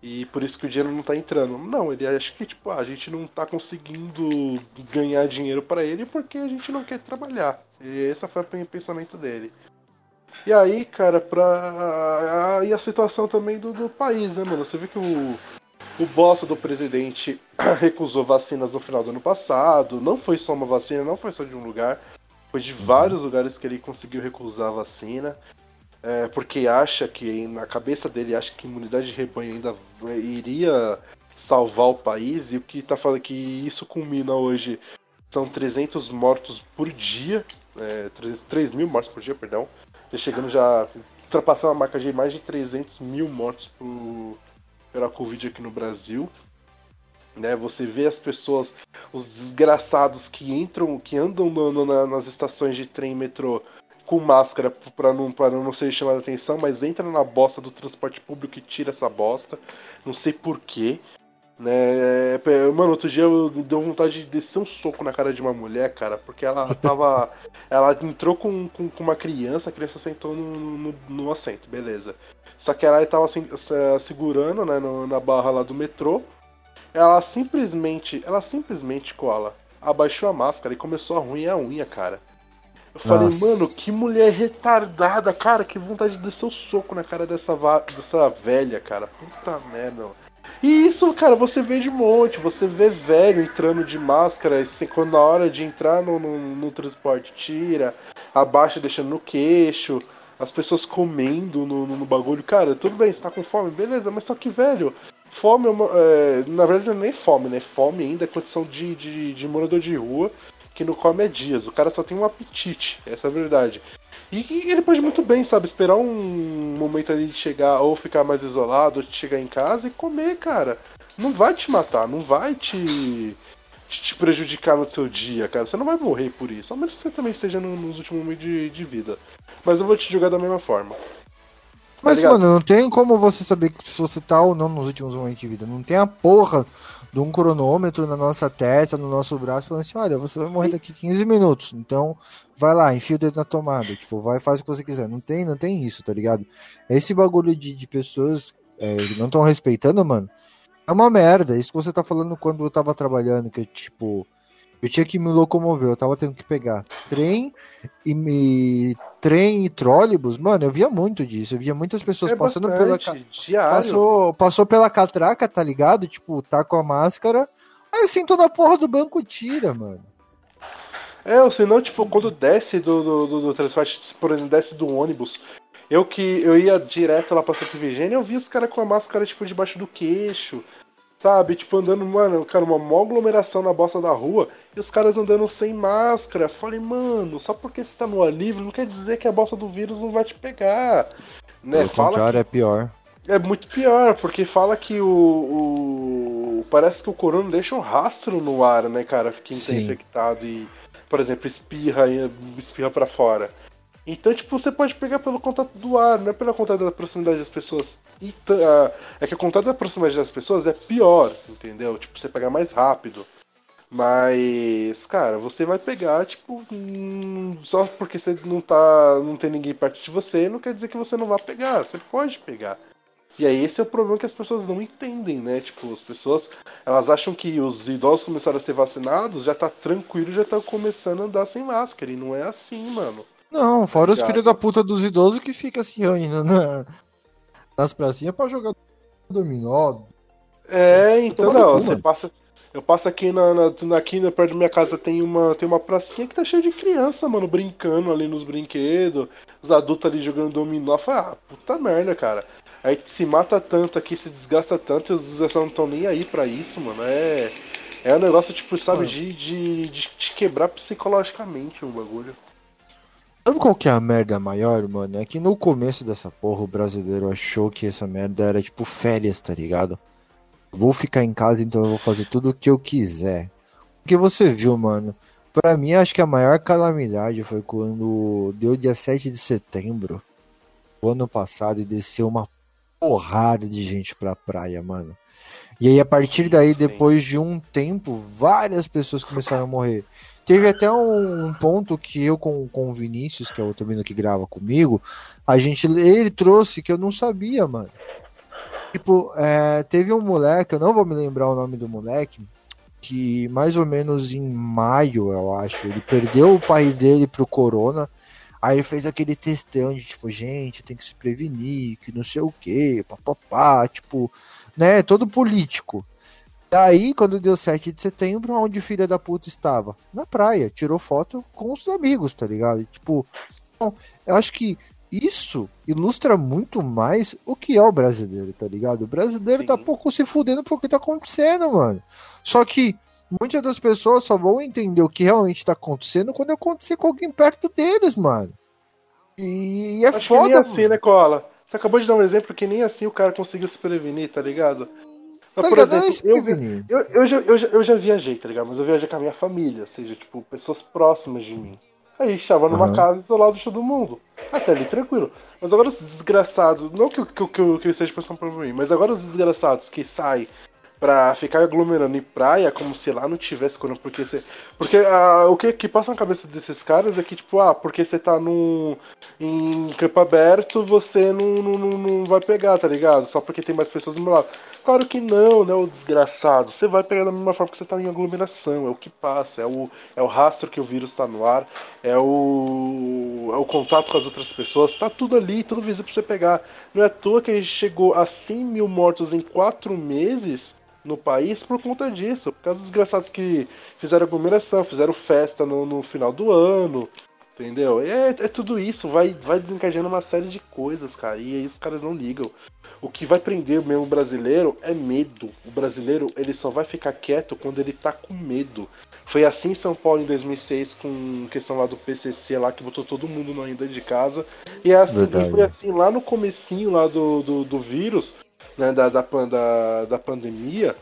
S3: e por isso que o dinheiro não tá entrando. Não, ele acha que, tipo, ah, a gente não tá conseguindo ganhar dinheiro para ele porque a gente não quer trabalhar. E esse foi o pensamento dele. E aí, cara, pra. E a situação também do, do país, né, mano? Você viu que o, o boss do presidente recusou vacinas no final do ano passado. Não foi só uma vacina, não foi só de um lugar. Foi de vários lugares que ele conseguiu recusar a vacina. É, porque acha que, na cabeça dele, acha que imunidade de rebanho ainda iria salvar o país. E o que está falando que isso culmina hoje são 300 mortos por dia. É, 3, 3 mil mortos por dia, perdão. Chegando já. ultrapassando a marca de mais de 300 mil mortos por, pela Covid aqui no Brasil. Né, você vê as pessoas, os desgraçados que entram, que andam no, no, na, nas estações de trem e metrô com máscara para não, não ser chamada atenção, mas entra na bosta do transporte público e tira essa bosta. Não sei porquê. Né? É, mano, outro dia eu deu vontade de descer um soco na cara de uma mulher, cara, porque ela tava. ela entrou com, com, com, uma criança, a criança sentou no, no, no assento, beleza. Só que ela estava assim, segurando né, no, na barra lá do metrô ela simplesmente, ela simplesmente cola, abaixou a máscara e começou a ruir a unha, cara. Eu falei, Nossa. mano, que mulher retardada, cara, que vontade de descer o soco na cara dessa, dessa velha, cara. Puta merda. E isso, cara, você vê de monte, você vê velho entrando de máscara, quando na hora de entrar no, no, no transporte tira, abaixa deixando no queixo, as pessoas comendo no, no, no, bagulho. Cara, tudo bem, você tá com fome, beleza, mas só que, velho, Fome, é uma, é, na verdade não é nem fome, né? Fome ainda é condição de, de, de morador de rua que não come há dias. O cara só tem um apetite, essa é a verdade. E, ele pode muito bem, sabe, esperar um momento ali de chegar ou ficar mais isolado, ou chegar em casa e comer, cara. Não vai te matar, não vai te, te prejudicar no seu dia, cara. Você não vai morrer por isso, ao menos que você também esteja no, nos últimos momentos de, de vida. Mas eu vou te jogar da mesma forma.
S4: Mas, tá mano, não tem como você saber se você tá ou não nos últimos momentos de vida. Não tem a porra de um cronômetro na nossa testa, no nosso braço, falando assim: olha, você vai morrer daqui 15 minutos. Então, vai lá, enfia o dedo na tomada. Tipo, vai faz o que você quiser. Não tem, não tem isso, tá ligado? Esse bagulho de, de pessoas é, que não estão respeitando, mano, é uma merda. Isso que você tá falando quando eu tava trabalhando, que tipo. Eu tinha que me locomover, eu tava tendo que pegar trem e me. Trem e trólebus, mano, eu via muito disso. Eu via muitas pessoas é passando pela. Passou, passou pela catraca, tá ligado? Tipo, tá com a máscara. Aí sentou na porra do banco tira, mano.
S3: É, ou senão, tipo, quando desce do, do, do, do transporte, por exemplo, desce do ônibus, eu que eu ia direto lá pra Santa Virgínia, eu vi os caras com a máscara, tipo, debaixo do queixo, Sabe, tipo, andando, mano, cara, uma mó aglomeração na bosta da rua e os caras andando sem máscara. Falei, mano, só porque você tá no ar livre não quer dizer que a bosta do vírus não vai te pegar. Né?
S1: Pelo contrário, é pior.
S3: É muito pior, porque fala que o, o, Parece que o corona deixa um rastro no ar, né, cara? Quem tá infectado e, por exemplo, espirra, espirra para fora. Então, tipo, você pode pegar pelo contato do ar, não é pela contato da proximidade das pessoas. E, uh, é que o contato da proximidade das pessoas é pior, entendeu? Tipo, você pegar mais rápido. Mas, cara, você vai pegar, tipo, hum, só porque você não tá. não tem ninguém perto de você, não quer dizer que você não vai pegar. Você pode pegar. E aí esse é o problema que as pessoas não entendem, né? Tipo, as pessoas, elas acham que os idosos começaram a ser vacinados, já tá tranquilo, já tá começando a andar sem máscara. E não é assim, mano.
S1: Não, fora os filhos da puta dos idosos que ficam se reunindo na, nas pracinhas pra jogar dominó.
S3: É, então não, você passa. Eu passo aqui na, na, aqui perto da minha casa tem uma, tem uma pracinha que tá cheia de criança, mano, brincando ali nos brinquedos, os adultos ali jogando dominó. Falei, ah, puta merda, cara. Aí se mata tanto aqui, se desgasta tanto, e os não estão nem aí para isso, mano. É. É um negócio, tipo, sabe, de, de, de, de quebrar psicologicamente o bagulho.
S1: Sabe qual que é a merda maior, mano? É que no começo dessa porra o brasileiro achou que essa merda era tipo férias, tá ligado? Vou ficar em casa, então eu vou fazer tudo o que eu quiser. Porque você viu, mano. Pra mim, acho que a maior calamidade foi quando deu dia 7 de setembro, o ano passado, e desceu uma porrada de gente pra praia, mano. E aí, a partir daí, depois de um tempo, várias pessoas começaram a morrer. Teve até um, ponto que eu com, com o Vinícius, que é o menino que grava comigo, a gente ele trouxe que eu não sabia, mano. Tipo, é, teve um moleque, eu não vou me lembrar o nome do moleque, que mais ou menos em maio, eu acho, ele perdeu o pai dele pro corona. Aí ele fez aquele testão de tipo, gente, tem que se prevenir, que não sei o que, papapá, tipo, né, todo político. Daí, quando deu 7 de setembro, onde filha da puta estava? Na praia, tirou foto com os amigos, tá ligado? tipo, eu acho que isso ilustra muito mais o que é o brasileiro, tá ligado? O brasileiro tá Sim. tá pouco se fudendo porque tá acontecendo, mano. Só que muitas das pessoas só vão entender o que realmente tá acontecendo quando acontecer com alguém perto deles, mano. E é Acho foda. Que
S3: nem assim, né, Cola? Você acabou de dar um exemplo que nem assim o cara conseguiu se prevenir, tá ligado? Mas, tá por ligado? exemplo, eu, eu, eu, já, eu, já, eu já viajei, tá ligado? Mas eu viajei com a minha família, ou seja, tipo, pessoas próximas de mim. Aí estava numa uhum. casa isolado de todo mundo. Até ali, tranquilo. Mas agora os desgraçados, não que, que, que, que, seja passando por mim, mas agora os desgraçados que saem pra ficar aglomerando em praia como se lá não tivesse corona. Porque você. Porque ah, o que, que passa na cabeça desses caras é que, tipo, ah, porque você tá num. em campo aberto, você não, não, não vai pegar, tá ligado? Só porque tem mais pessoas do meu lado. Claro que não, né, o desgraçado. Você vai pegar da mesma forma que você tá em aglomeração. É o que passa, é o, é o rastro que o vírus tá no ar, é o. é o contato com as outras pessoas, tá tudo ali, tudo visível pra você pegar. Não é à toa que a gente chegou a 100 mil mortos em 4 meses no país por conta disso, por causa dos desgraçados que fizeram aglomeração, fizeram festa no, no final do ano, entendeu? É, é, tudo isso, vai, vai desencadeando uma série de coisas, cara, e aí os caras não ligam. O que vai prender o mesmo brasileiro é medo. O brasileiro ele só vai ficar quieto quando ele tá com medo. Foi assim em São Paulo em 2006 com questão lá do PCC lá que botou todo mundo ainda de casa. E é assim, foi assim lá no comecinho lá do, do, do vírus né, da, da, da, da pandemia,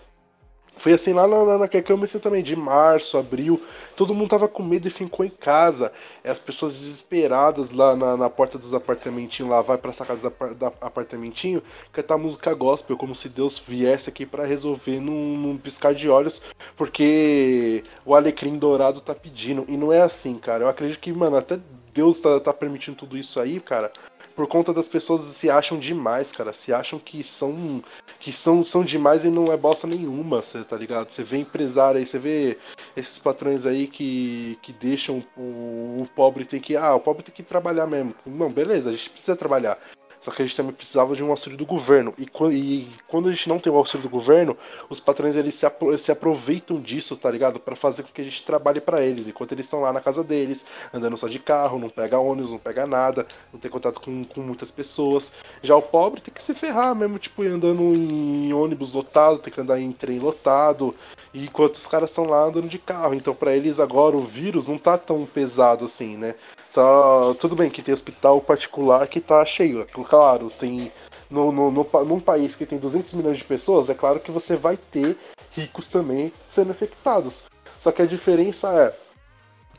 S3: foi assim lá na, na, eu comecei também, de março, abril, todo mundo tava com medo e ficou em casa. As pessoas desesperadas lá na, na porta dos apartamentinhos, lá vai pra sacada dos apart, apartamentinho, cantar música gospel, como se Deus viesse aqui para resolver num, num, piscar de olhos, porque o alecrim dourado tá pedindo. E não é assim, cara. Eu acredito que, mano, até Deus tá, tá permitindo tudo isso aí, cara, por conta das pessoas se acham demais, cara. Se acham que são que são, são demais e não é bosta nenhuma, você tá ligado? Você vê empresário aí, você vê esses patrões aí que, que deixam o, o pobre tem que. Ah, o pobre tem que trabalhar mesmo. Não, beleza, a gente precisa trabalhar. Só que a gente também precisava de um auxílio do governo. E, e quando a gente não tem o auxílio do governo, os patrões eles se, apro se aproveitam disso, tá ligado? para fazer com que a gente trabalhe para eles. Enquanto eles estão lá na casa deles, andando só de carro, não pega ônibus, não pega nada, não tem contato com, com muitas pessoas. Já o pobre tem que se ferrar mesmo, tipo, andando em ônibus lotado, tem que andar em trem lotado. Enquanto os caras estão lá andando de carro. Então, para eles agora o vírus não tá tão pesado assim, né? Só, tudo bem que tem hospital particular que tá cheio. É claro, tem. No, no, no, num país que tem 200 milhões de pessoas, é claro que você vai ter ricos também sendo infectados. Só que a diferença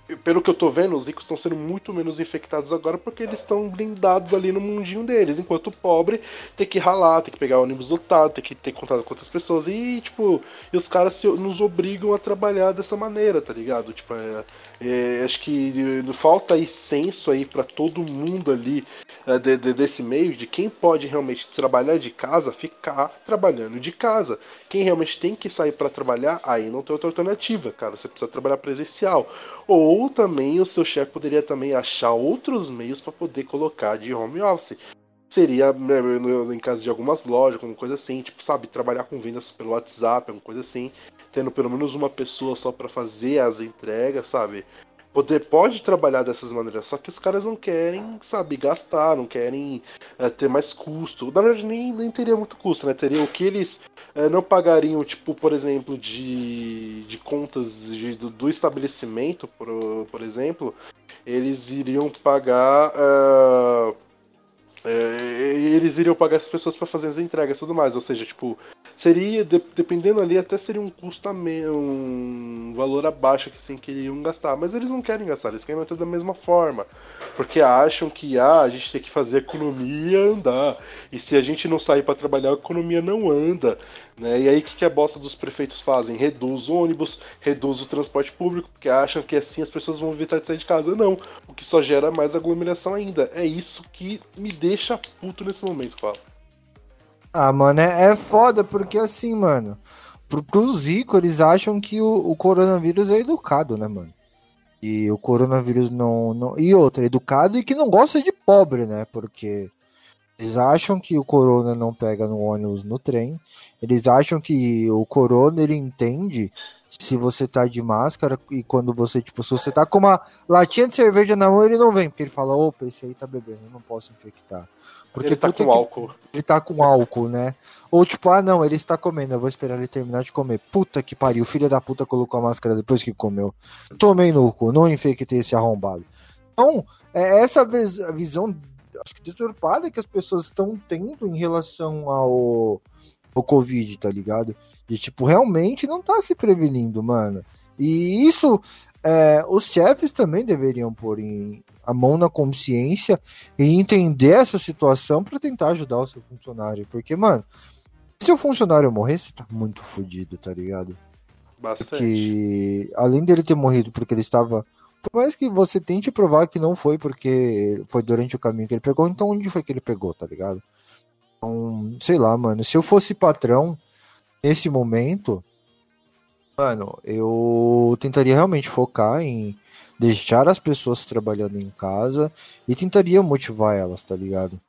S3: é. pelo que eu tô vendo, os ricos estão sendo muito menos infectados agora porque eles estão blindados ali no mundinho deles, enquanto o pobre tem que ralar, tem que pegar ônibus lotado, tem que ter contato com outras pessoas e, tipo, e os caras se, nos obrigam a trabalhar dessa maneira, tá ligado? Tipo, é, é, acho que falta aí senso aí para todo mundo ali é, de, de, desse meio de quem pode realmente trabalhar de casa, ficar trabalhando de casa. Quem realmente tem que sair para trabalhar, aí não tem outra alternativa, cara. Você precisa trabalhar presencial. Ou também o seu chefe poderia também achar outros meios para poder colocar de home office seria né, em caso de algumas lojas, alguma coisa assim, tipo, sabe, trabalhar com vendas pelo WhatsApp, alguma coisa assim, tendo pelo menos uma pessoa só para fazer as entregas, sabe? Poder pode trabalhar dessas maneiras, só que os caras não querem, sabe, gastar, não querem é, ter mais custo. Na verdade, nem, nem teria muito custo, né? Teria o que eles é, não pagariam, tipo, por exemplo, de, de contas de, do, do, estabelecimento, por, por exemplo, eles iriam pagar. Uh, é, eles iriam pagar essas pessoas para fazer as entregas e tudo mais. Ou seja, tipo, seria, de, dependendo ali, até seria um custo a me, um valor abaixo que sim queriam gastar. Mas eles não querem gastar, eles querem manter da mesma forma. Porque acham que ah, a gente tem que fazer a economia andar. E se a gente não sair para trabalhar, a economia não anda. Né? E aí o que, que a bosta dos prefeitos fazem? Reduz o ônibus, reduz o transporte público, porque acham que assim as pessoas vão evitar de sair de casa. Não, o que só gera mais aglomeração ainda. É isso que me deixa puto nesse momento, fala.
S1: Ah, mano, é, é foda, porque assim, mano, pro, pros ricos, eles acham que o, o coronavírus é educado, né, mano? E o coronavírus não, não. E outra, educado e que não gosta de pobre, né? Porque eles acham que o corona não pega no ônibus, no trem. Eles acham que o corona ele entende se você tá de máscara e quando você, tipo, se você tá com uma latinha de cerveja na mão, ele não vem, porque ele fala, opa, esse aí tá bebendo, eu não posso infectar. Porque
S3: ele tá com álcool.
S1: Ele tá com álcool, né? Ou tipo, ah não, ele está comendo, eu vou esperar ele terminar de comer. Puta que pariu, filho da puta colocou a máscara depois que comeu. Tomei no cu, não infectei esse arrombado. Então, é essa visão, acho que deturpada que as pessoas estão tendo em relação ao, ao Covid, tá ligado? De tipo, realmente não tá se prevenindo, mano. E isso é, os chefes também deveriam pôr em, a mão na consciência e entender essa situação para tentar ajudar o seu funcionário. Porque, mano, se o funcionário morrer, você tá muito fodido, tá ligado?
S3: Bastante.
S1: Porque, além dele ter morrido porque ele estava. Por mais que você tente provar que não foi porque foi durante o caminho que ele pegou, então onde foi que ele pegou, tá ligado? Então, sei lá, mano. Se eu fosse patrão nesse momento, mano, eu tentaria realmente focar em deixar as pessoas trabalhando em casa e tentaria motivar elas, tá ligado?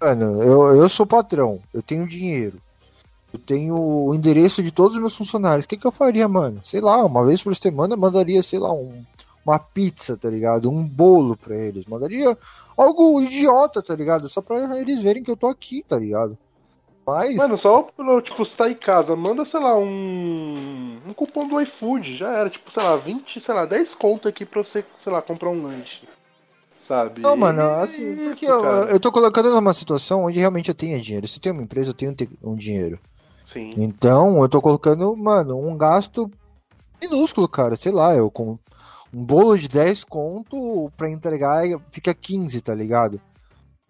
S1: Mano, eu, eu sou patrão, eu tenho dinheiro, eu tenho o endereço de todos os meus funcionários. O que, que eu faria, mano? Sei lá, uma vez por semana mandaria, sei lá, um, uma pizza, tá ligado? Um bolo pra eles. Mandaria algo idiota, tá ligado? Só pra eles verem que eu tô aqui, tá ligado? Mas...
S3: Mano, só tipo, você tá em casa, manda, sei lá, um. Um cupom do iFood, já era, tipo, sei lá, 20, sei lá, 10 conto aqui pra você, sei lá, comprar um lanche. Sabe?
S1: Não, mano, assim, porque eu, eu tô colocando numa situação onde realmente eu tenho dinheiro. Se tenho uma empresa, eu tenho um dinheiro.
S3: Sim.
S1: Então, eu tô colocando, mano, um gasto minúsculo, cara. Sei lá, eu com um bolo de 10 conto pra entregar fica 15, tá ligado?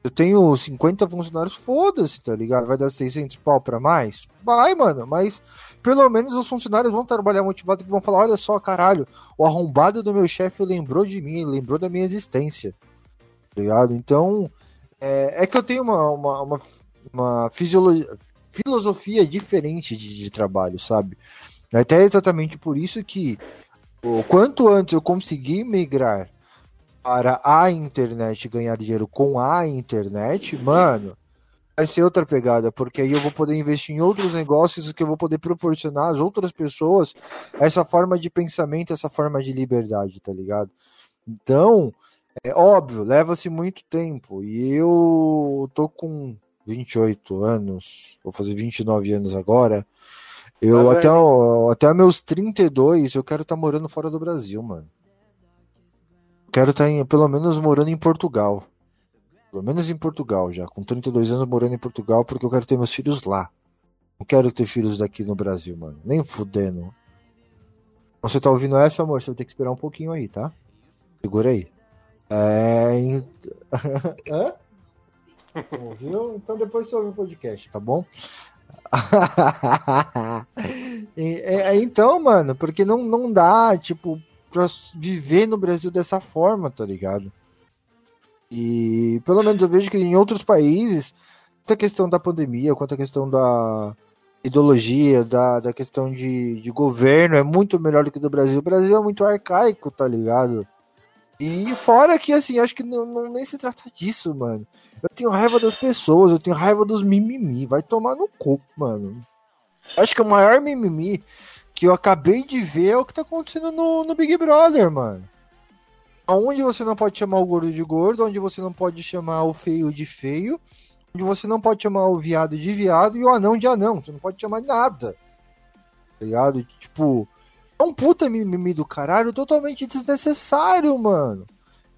S1: Eu tenho 50 funcionários, foda-se, tá ligado? Vai dar 600 pau pra mais? Vai, mano, mas pelo menos os funcionários vão trabalhar motivados e vão falar: olha só, caralho, o arrombado do meu chefe lembrou de mim, lembrou da minha existência, tá ligado? Então, é, é que eu tenho uma, uma, uma, uma filosofia diferente de, de trabalho, sabe? Até exatamente por isso que o quanto antes eu conseguir migrar para a internet ganhar dinheiro com a internet, mano, vai ser outra pegada, porque aí eu vou poder investir em outros negócios que eu vou poder proporcionar às outras pessoas essa forma de pensamento, essa forma de liberdade, tá ligado? Então, é óbvio, leva-se muito tempo e eu tô com 28 anos, vou fazer 29 anos agora. Eu tá até, até meus 32 eu quero estar tá morando fora do Brasil, mano. Quero estar, em, pelo menos, morando em Portugal. Pelo menos em Portugal já. Com 32 anos morando em Portugal, porque eu quero ter meus filhos lá. Não quero ter filhos daqui no Brasil, mano. Nem fudendo. Você tá ouvindo essa, amor? Você vai ter que esperar um pouquinho aí, tá? Segura aí. É. Hã? Ouviu? Então depois você ouve o podcast, tá bom? É- então, mano, porque não, não dá, tipo, pra viver no Brasil dessa forma, tá ligado? E pelo menos eu vejo que em outros países, quanto a questão da pandemia, quanto a questão da ideologia, da, da questão de, de governo, é muito melhor do que do Brasil. O Brasil é muito arcaico, tá ligado? E fora que, assim, acho que não, não- nem se trata disso, mano. Eu tenho raiva das pessoas, eu tenho raiva dos mimimi. Vai tomar no cu, mano. Acho que o maior mimimi que eu acabei de ver é o que tá acontecendo no, no Big Brother, mano. Onde você não pode chamar o gordo de gordo, onde você não pode chamar o feio de feio, onde você não pode chamar o viado de viado e o anão de anão. Você não pode chamar nada. Tá ligado? Tipo, é um puta mimimi do caralho totalmente desnecessário, mano.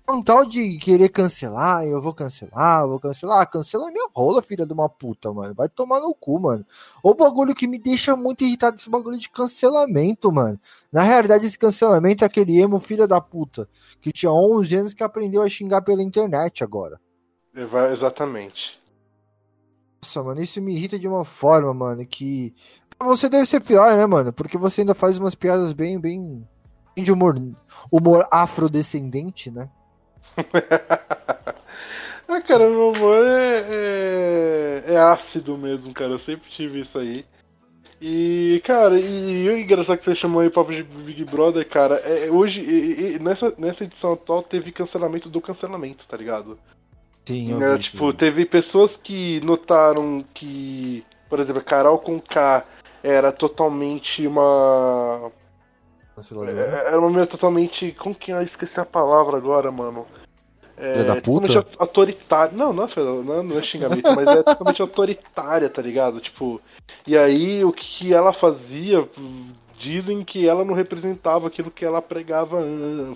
S1: É um tal de querer cancelar, eu vou cancelar, eu vou cancelar. Ah, cancela minha rola, filha de uma puta, mano. Vai tomar no cu, mano. O bagulho que me deixa muito irritado esse bagulho de cancelamento, mano. Na realidade, esse cancelamento é aquele emo filha da puta que tinha 11 anos que aprendeu a xingar pela internet agora.
S3: É, Exatamente.
S1: Nossa, mano, isso me irrita de uma forma, mano, que pra você deve ser pior, né, mano? Porque você ainda faz umas piadas bem, bem, bem de humor, humor afrodescendente, né?
S3: ah, cara, meu humor é, é, é ácido mesmo, cara. Eu sempre tive isso aí. E, cara, e, o engraçado que você chamou aí papo de Big Brother, cara, é, hoje, e- e- nessa, nessa edição atual, teve cancelamento do cancelamento, tá ligado?
S1: Sim,
S3: É, tipo, teve pessoas que notaram que, por exemplo, a Carol com K era totalmente uma. é- Era uma mulher totalmente. Como que eu esqueci a palavra agora, mano? É,
S1: da puta?
S3: totalmente autoritária. Não, não é, não, é- não é xingamento, mas é totalmente autoritária, tá ligado? Tipo. E aí o que ela fazia. Dizem que ela não representava aquilo que ela pregava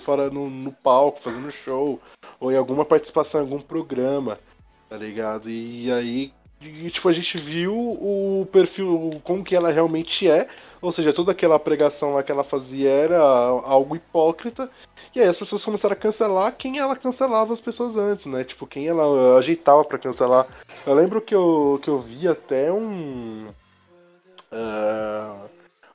S3: fora no, no palco, fazendo show, ou em alguma participação em algum programa, tá ligado? E aí, e, tipo, a gente viu o perfil, como que ela realmente é, ou seja, toda aquela pregação lá que ela fazia era algo hipócrita, e aí as pessoas começaram a cancelar quem ela cancelava as pessoas antes, né? Tipo, quem ela ajeitava pra cancelar. Eu lembro que eu, que eu vi até um. ah,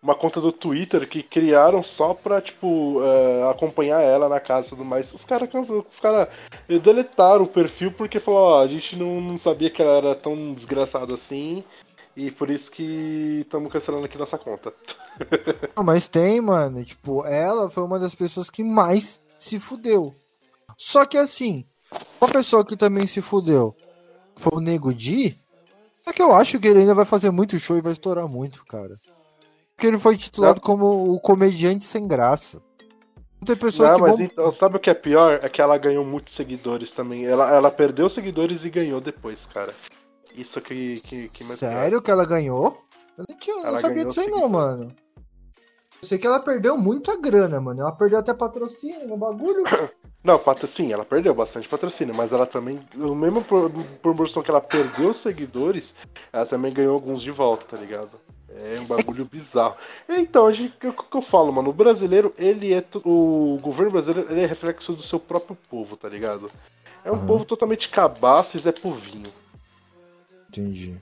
S3: uma conta do Twitter que criaram só pra, tipo, ah, acompanhar ela na casa e tudo mais. Os caras os cara deletaram o perfil porque falou, ó, a gente não, não sabia que ela era tão desgraçada assim. E por isso que estamos cancelando aqui nossa conta.
S1: Não, mas tem, mano. Tipo, ela foi uma das pessoas que mais se fudeu. Só que assim, uma pessoa que também se fudeu foi o Nego Di. Só que eu acho que ele ainda vai fazer muito show e vai estourar muito, cara. Porque ele foi titulado como o comediante sem graça. Tem pessoa
S3: Não,
S1: que
S3: mas
S1: vão-
S3: então, sabe o que é pior? É que ela ganhou muitos seguidores também. Ela, ela perdeu seguidores e ganhou depois, cara. Isso que, que, que é.
S1: Sério que ela ganhou? Eu não, tinha, não sabia disso aí não, mano. Eu sei que ela perdeu muita grana, mano. Ela perdeu até patrocínio no bagulho.
S3: Não, patro- sim, ela perdeu bastante patrocínio, mas ela também, o mesmo por- proporção que ela perdeu seguidores, ela também ganhou alguns de volta, tá ligado? É um bagulho bizarro. Então, a gente, o que eu falo, mano? O brasileiro, ele é. O governo brasileiro, ele é reflexo do seu próprio povo, tá ligado? É um
S1: Aham.
S3: povo totalmente cabaço e Zé Povinho.
S1: Entendi.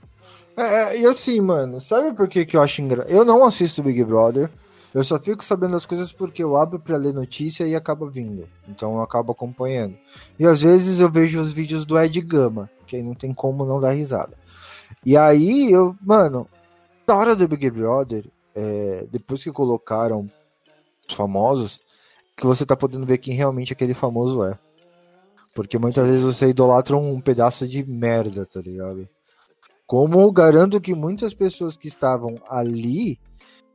S1: É, é, e assim, mano, sabe por que, que eu acho engraçado? Eu não assisto Big Brother. Eu só fico sabendo das coisas porque eu abro pra ler notícia e acaba vindo. Então eu acabo acompanhando. E às vezes eu vejo os vídeos do Ed Gama, que aí não tem como não dar risada. E aí eu, mano, na hora do Big Brother, é, depois que colocaram os famosos, que você tá podendo ver quem realmente aquele famoso é. Porque muitas vezes você idolatra um pedaço de merda, tá ligado? Como eu garanto que muitas pessoas que estavam ali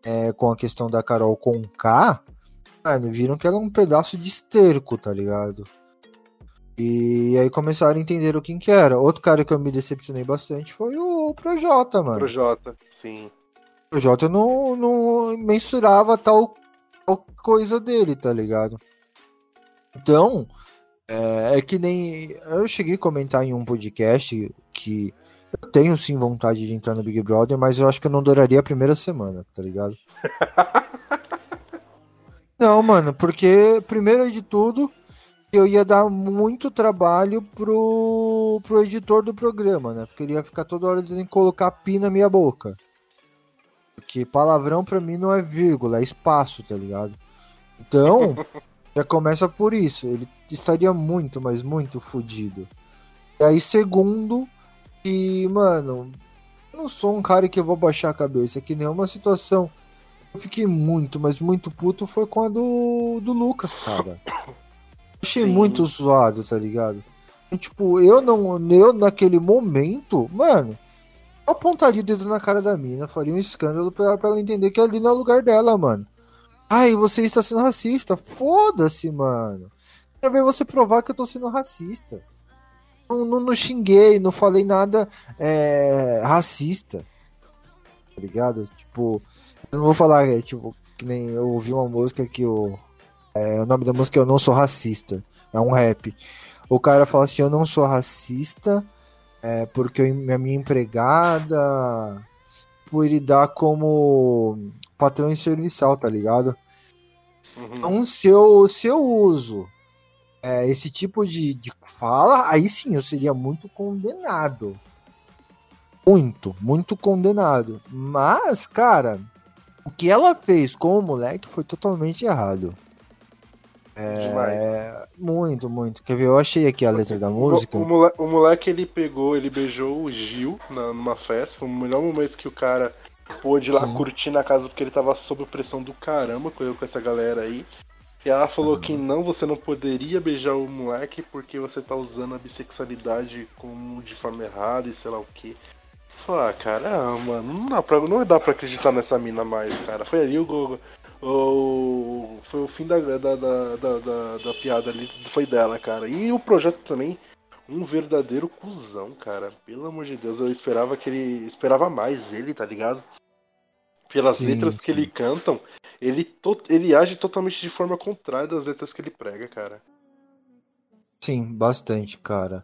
S1: é, com a questão da Carol com K, mano, viram que ela é um pedaço de esterco, tá ligado? E aí começaram a entender o quem que era. Outro cara que eu me decepcionei bastante foi o Projota, mano.
S3: Projota, sim.
S1: O Projota não, não mensurava tal, tal coisa dele, tá ligado? Então, é, é que nem. Eu cheguei a comentar em um podcast que eu tenho sim vontade de entrar no Big Brother, mas eu acho que eu não duraria a primeira semana, tá ligado? Não, mano, porque primeiro de tudo, eu ia dar muito trabalho pro, pro editor do programa, né? Porque ele ia ficar toda hora tendo que colocar pi na minha boca. Porque palavrão pra mim não é vírgula, é espaço, tá ligado? Então, já começa por isso. Ele estaria muito, mas muito fodido. E aí, segundo, e, mano, eu não sou um cara que eu vou baixar a cabeça, que nenhuma situação. Eu fiquei muito, mas muito puto foi com a do, do Lucas, cara. Achei Sim. muito zoado, tá ligado? E, tipo, eu não. Eu naquele momento, mano, eu apontaria o dedo na cara da mina, faria um escândalo pra, pra ela entender que ali não é o lugar dela, mano. Ai, você está sendo racista. Foda-se, mano. Quero ver você provar que eu tô sendo racista. Não, não, não xinguei, não falei nada é, racista. Tá ligado? Tipo, eu não vou falar, é, tipo, que nem eu ouvi uma música que o. É, o nome da música é Eu Não Sou Racista. É um rap. O cara fala assim, eu não sou racista, é, porque eu, a minha empregada por ele dar como patrão em serviçal, tá ligado? Uhum. Então, se eu, se eu uso é, esse tipo de, de fala, aí sim eu seria muito condenado. Muito, muito condenado. Mas, cara, o que ela fez com o moleque foi totalmente errado. É, muito, muito. Quer ver? Eu achei aqui a letra da música.
S3: O, o, moleque, ele pegou, ele beijou o Gil na, numa festa. Foi o melhor momento que o cara pôde ir lá Sim. curtir na casa porque ele tava sob pressão do caramba com essa galera aí. E ela falou uhum. que não, você não poderia beijar o moleque porque você tá usando a bissexualidade como de forma errada e sei lá o que. Falei, ah, caramba, não dá, pra, não dá pra acreditar nessa mina mais, cara. Foi ali o. o foi o fim da, da, da, da, da piada ali, foi dela, cara. E o projeto também, um verdadeiro cuzão, cara. Pelo amor de Deus, eu esperava que ele. Esperava mais ele, tá ligado? Pelas sim, letras sim. que ele cantam, ele, to ele age totalmente de forma contrária das letras que ele prega, cara.
S1: Sim, bastante, cara.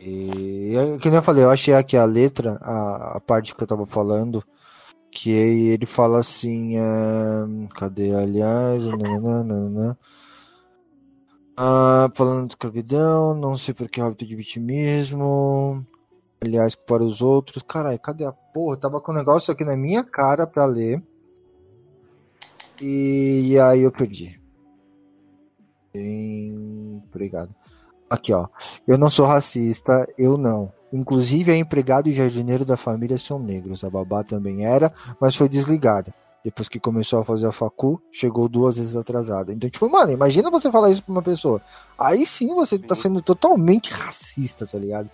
S1: E que nem eu falei, eu achei aqui a letra, a, a parte que eu tava falando, que ele fala assim, é, cadê aliás, nananana, ah, falando de escravidão, não sei por que hábito de vitimismo, aliás, para os outros. Caralho, cadê a porra? tava com um negócio aqui na minha cara pra ler. E, e aí eu perdi. Bem, obrigado. Aqui, ó. Eu não sou racista, eu não. Inclusive, a empregado e jardineiro da família são negros. A babá também era, mas foi desligada. Depois que começou a fazer a facu, chegou duas vezes atrasada. Então, tipo, mano, imagina você falar isso pra uma pessoa. Aí sim você tá sendo totalmente racista, tá ligado?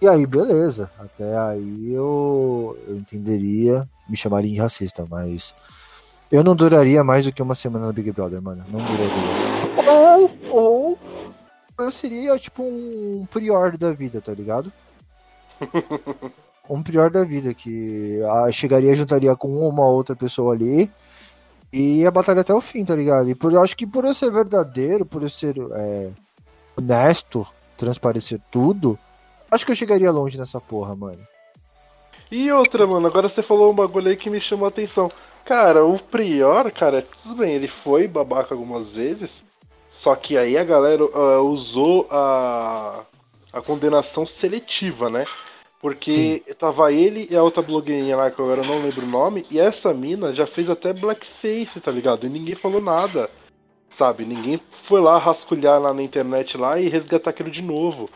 S1: E aí, beleza. Até aí eu, eu entenderia, me chamaria de racista, mas eu não duraria mais do que uma semana no Big Brother, mano. Não duraria. Ou, ou eu seria tipo um prior da vida, tá ligado? um prior da vida, que ah, chegaria, juntaria com uma outra pessoa ali e ia batalhar até o fim, tá ligado? E por, eu acho que por eu ser verdadeiro, por eu ser é, honesto, transparecer tudo, Acho que eu chegaria longe nessa porra, mano.
S3: E outra, mano, agora você falou um bagulho aí que me chamou a atenção. Cara, o Prior, cara, tudo bem, ele foi babaca algumas vezes, só que aí a galera uh, usou a, a condenação seletiva, né? Porque Sim. tava ele e a outra blogueirinha lá, que agora eu não lembro o nome, e essa mina já fez até blackface, tá ligado? E ninguém falou nada, sabe? Ninguém foi lá rasculhar lá na internet lá e resgatar aquilo de novo.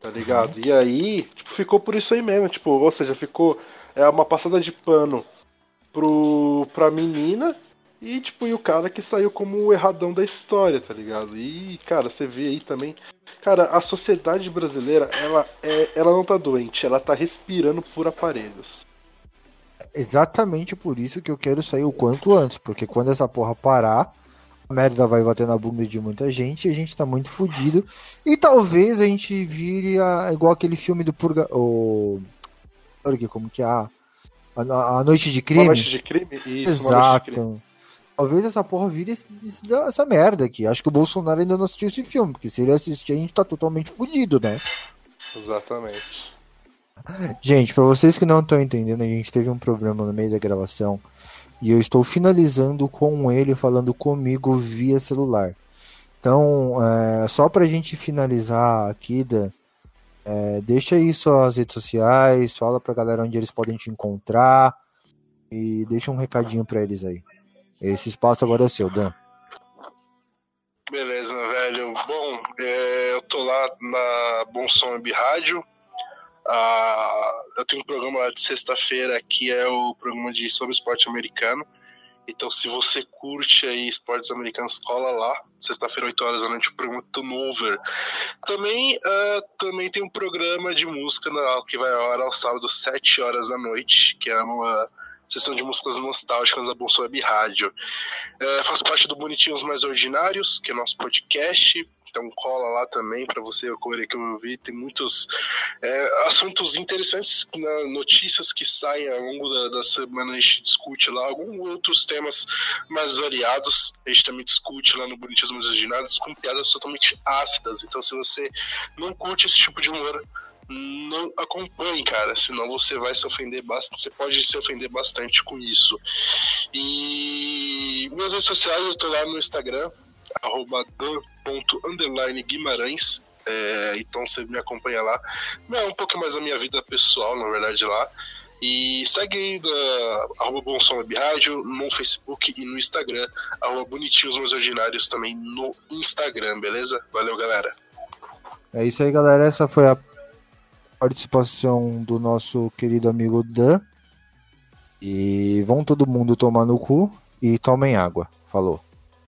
S3: Tá ligado? Uhum. E aí, tipo, ficou por isso aí mesmo, tipo, ou seja, ficou é uma passada de pano pro pra menina e tipo, e o cara que saiu como o erradão da história, tá ligado? E, cara, você vê aí também, cara, a sociedade brasileira, ela é, ela não tá doente, ela tá respirando por aparelhos.
S1: Exatamente por isso que eu quero sair o quanto antes, porque quando essa porra parar, a merda vai bater na bunda de muita gente e a gente tá muito fudido. E talvez a gente vire a, igual aquele filme do Purga. O. Como que é? A, a, Noite de Crime.
S3: noite de Crime? Isso,
S1: Exato. De crime. Talvez essa porra vire esse, essa merda aqui. Acho que o Bolsonaro ainda não assistiu esse filme, porque se ele assistir, a gente tá totalmente fudido, né?
S3: Exatamente.
S1: Gente, para vocês que não estão entendendo, a gente teve um problema no meio da gravação e eu estou finalizando com ele falando comigo via celular. Então, é, só pra gente finalizar aqui, Dan, é, deixa aí suas redes sociais, fala pra galera onde eles podem te encontrar e deixa um recadinho pra eles aí. Esse espaço agora é seu, Dan.
S3: Beleza, velho. Bom, é, eu tô lá na Bom Som Rádio. Ah, eu tenho um programa de sexta-feira que é o programa de sobre esporte americano. Então, se você curte aí esportes americanos, cola lá. Sexta-feira, 8 horas da noite, o programa Turnover. Também, uh, também tem um programa de música na, que vai ao ar ao sábado, 7 horas da noite, que é uma sessão de músicas nostálgicas da Bolsa Web Rádio. É, faço parte do Bonitinhos Mais Ordinários, que é nosso podcast. Então cola lá também para você correr que eu vi. Tem muitos é, assuntos interessantes, na, notícias que saem ao longo da, da, semana. A gente discute lá alguns outros temas mais variados. A gente também discute lá no Bonitinhos Mais Ordinários com piadas totalmente ácidas. Então se você não curte esse tipo de humor, não acompanhe, cara, senão você vai se ofender bastante, você pode se ofender bastante com isso. E minhas redes sociais, eu tô lá no Instagram, arroba dan.guimarães, é, então você me acompanha lá. É um pouco mais a minha vida pessoal, na verdade, lá. E segue aí da arroba Bom Som Web Rádio no Facebook e no Instagram, arroba Bonitinhos Meus Ordinários também no Instagram, beleza? Valeu, galera.
S1: É isso aí, galera. Essa foi a participação do nosso querido amigo Dan. E vão todo mundo tomar no cu e tomem água. Falou.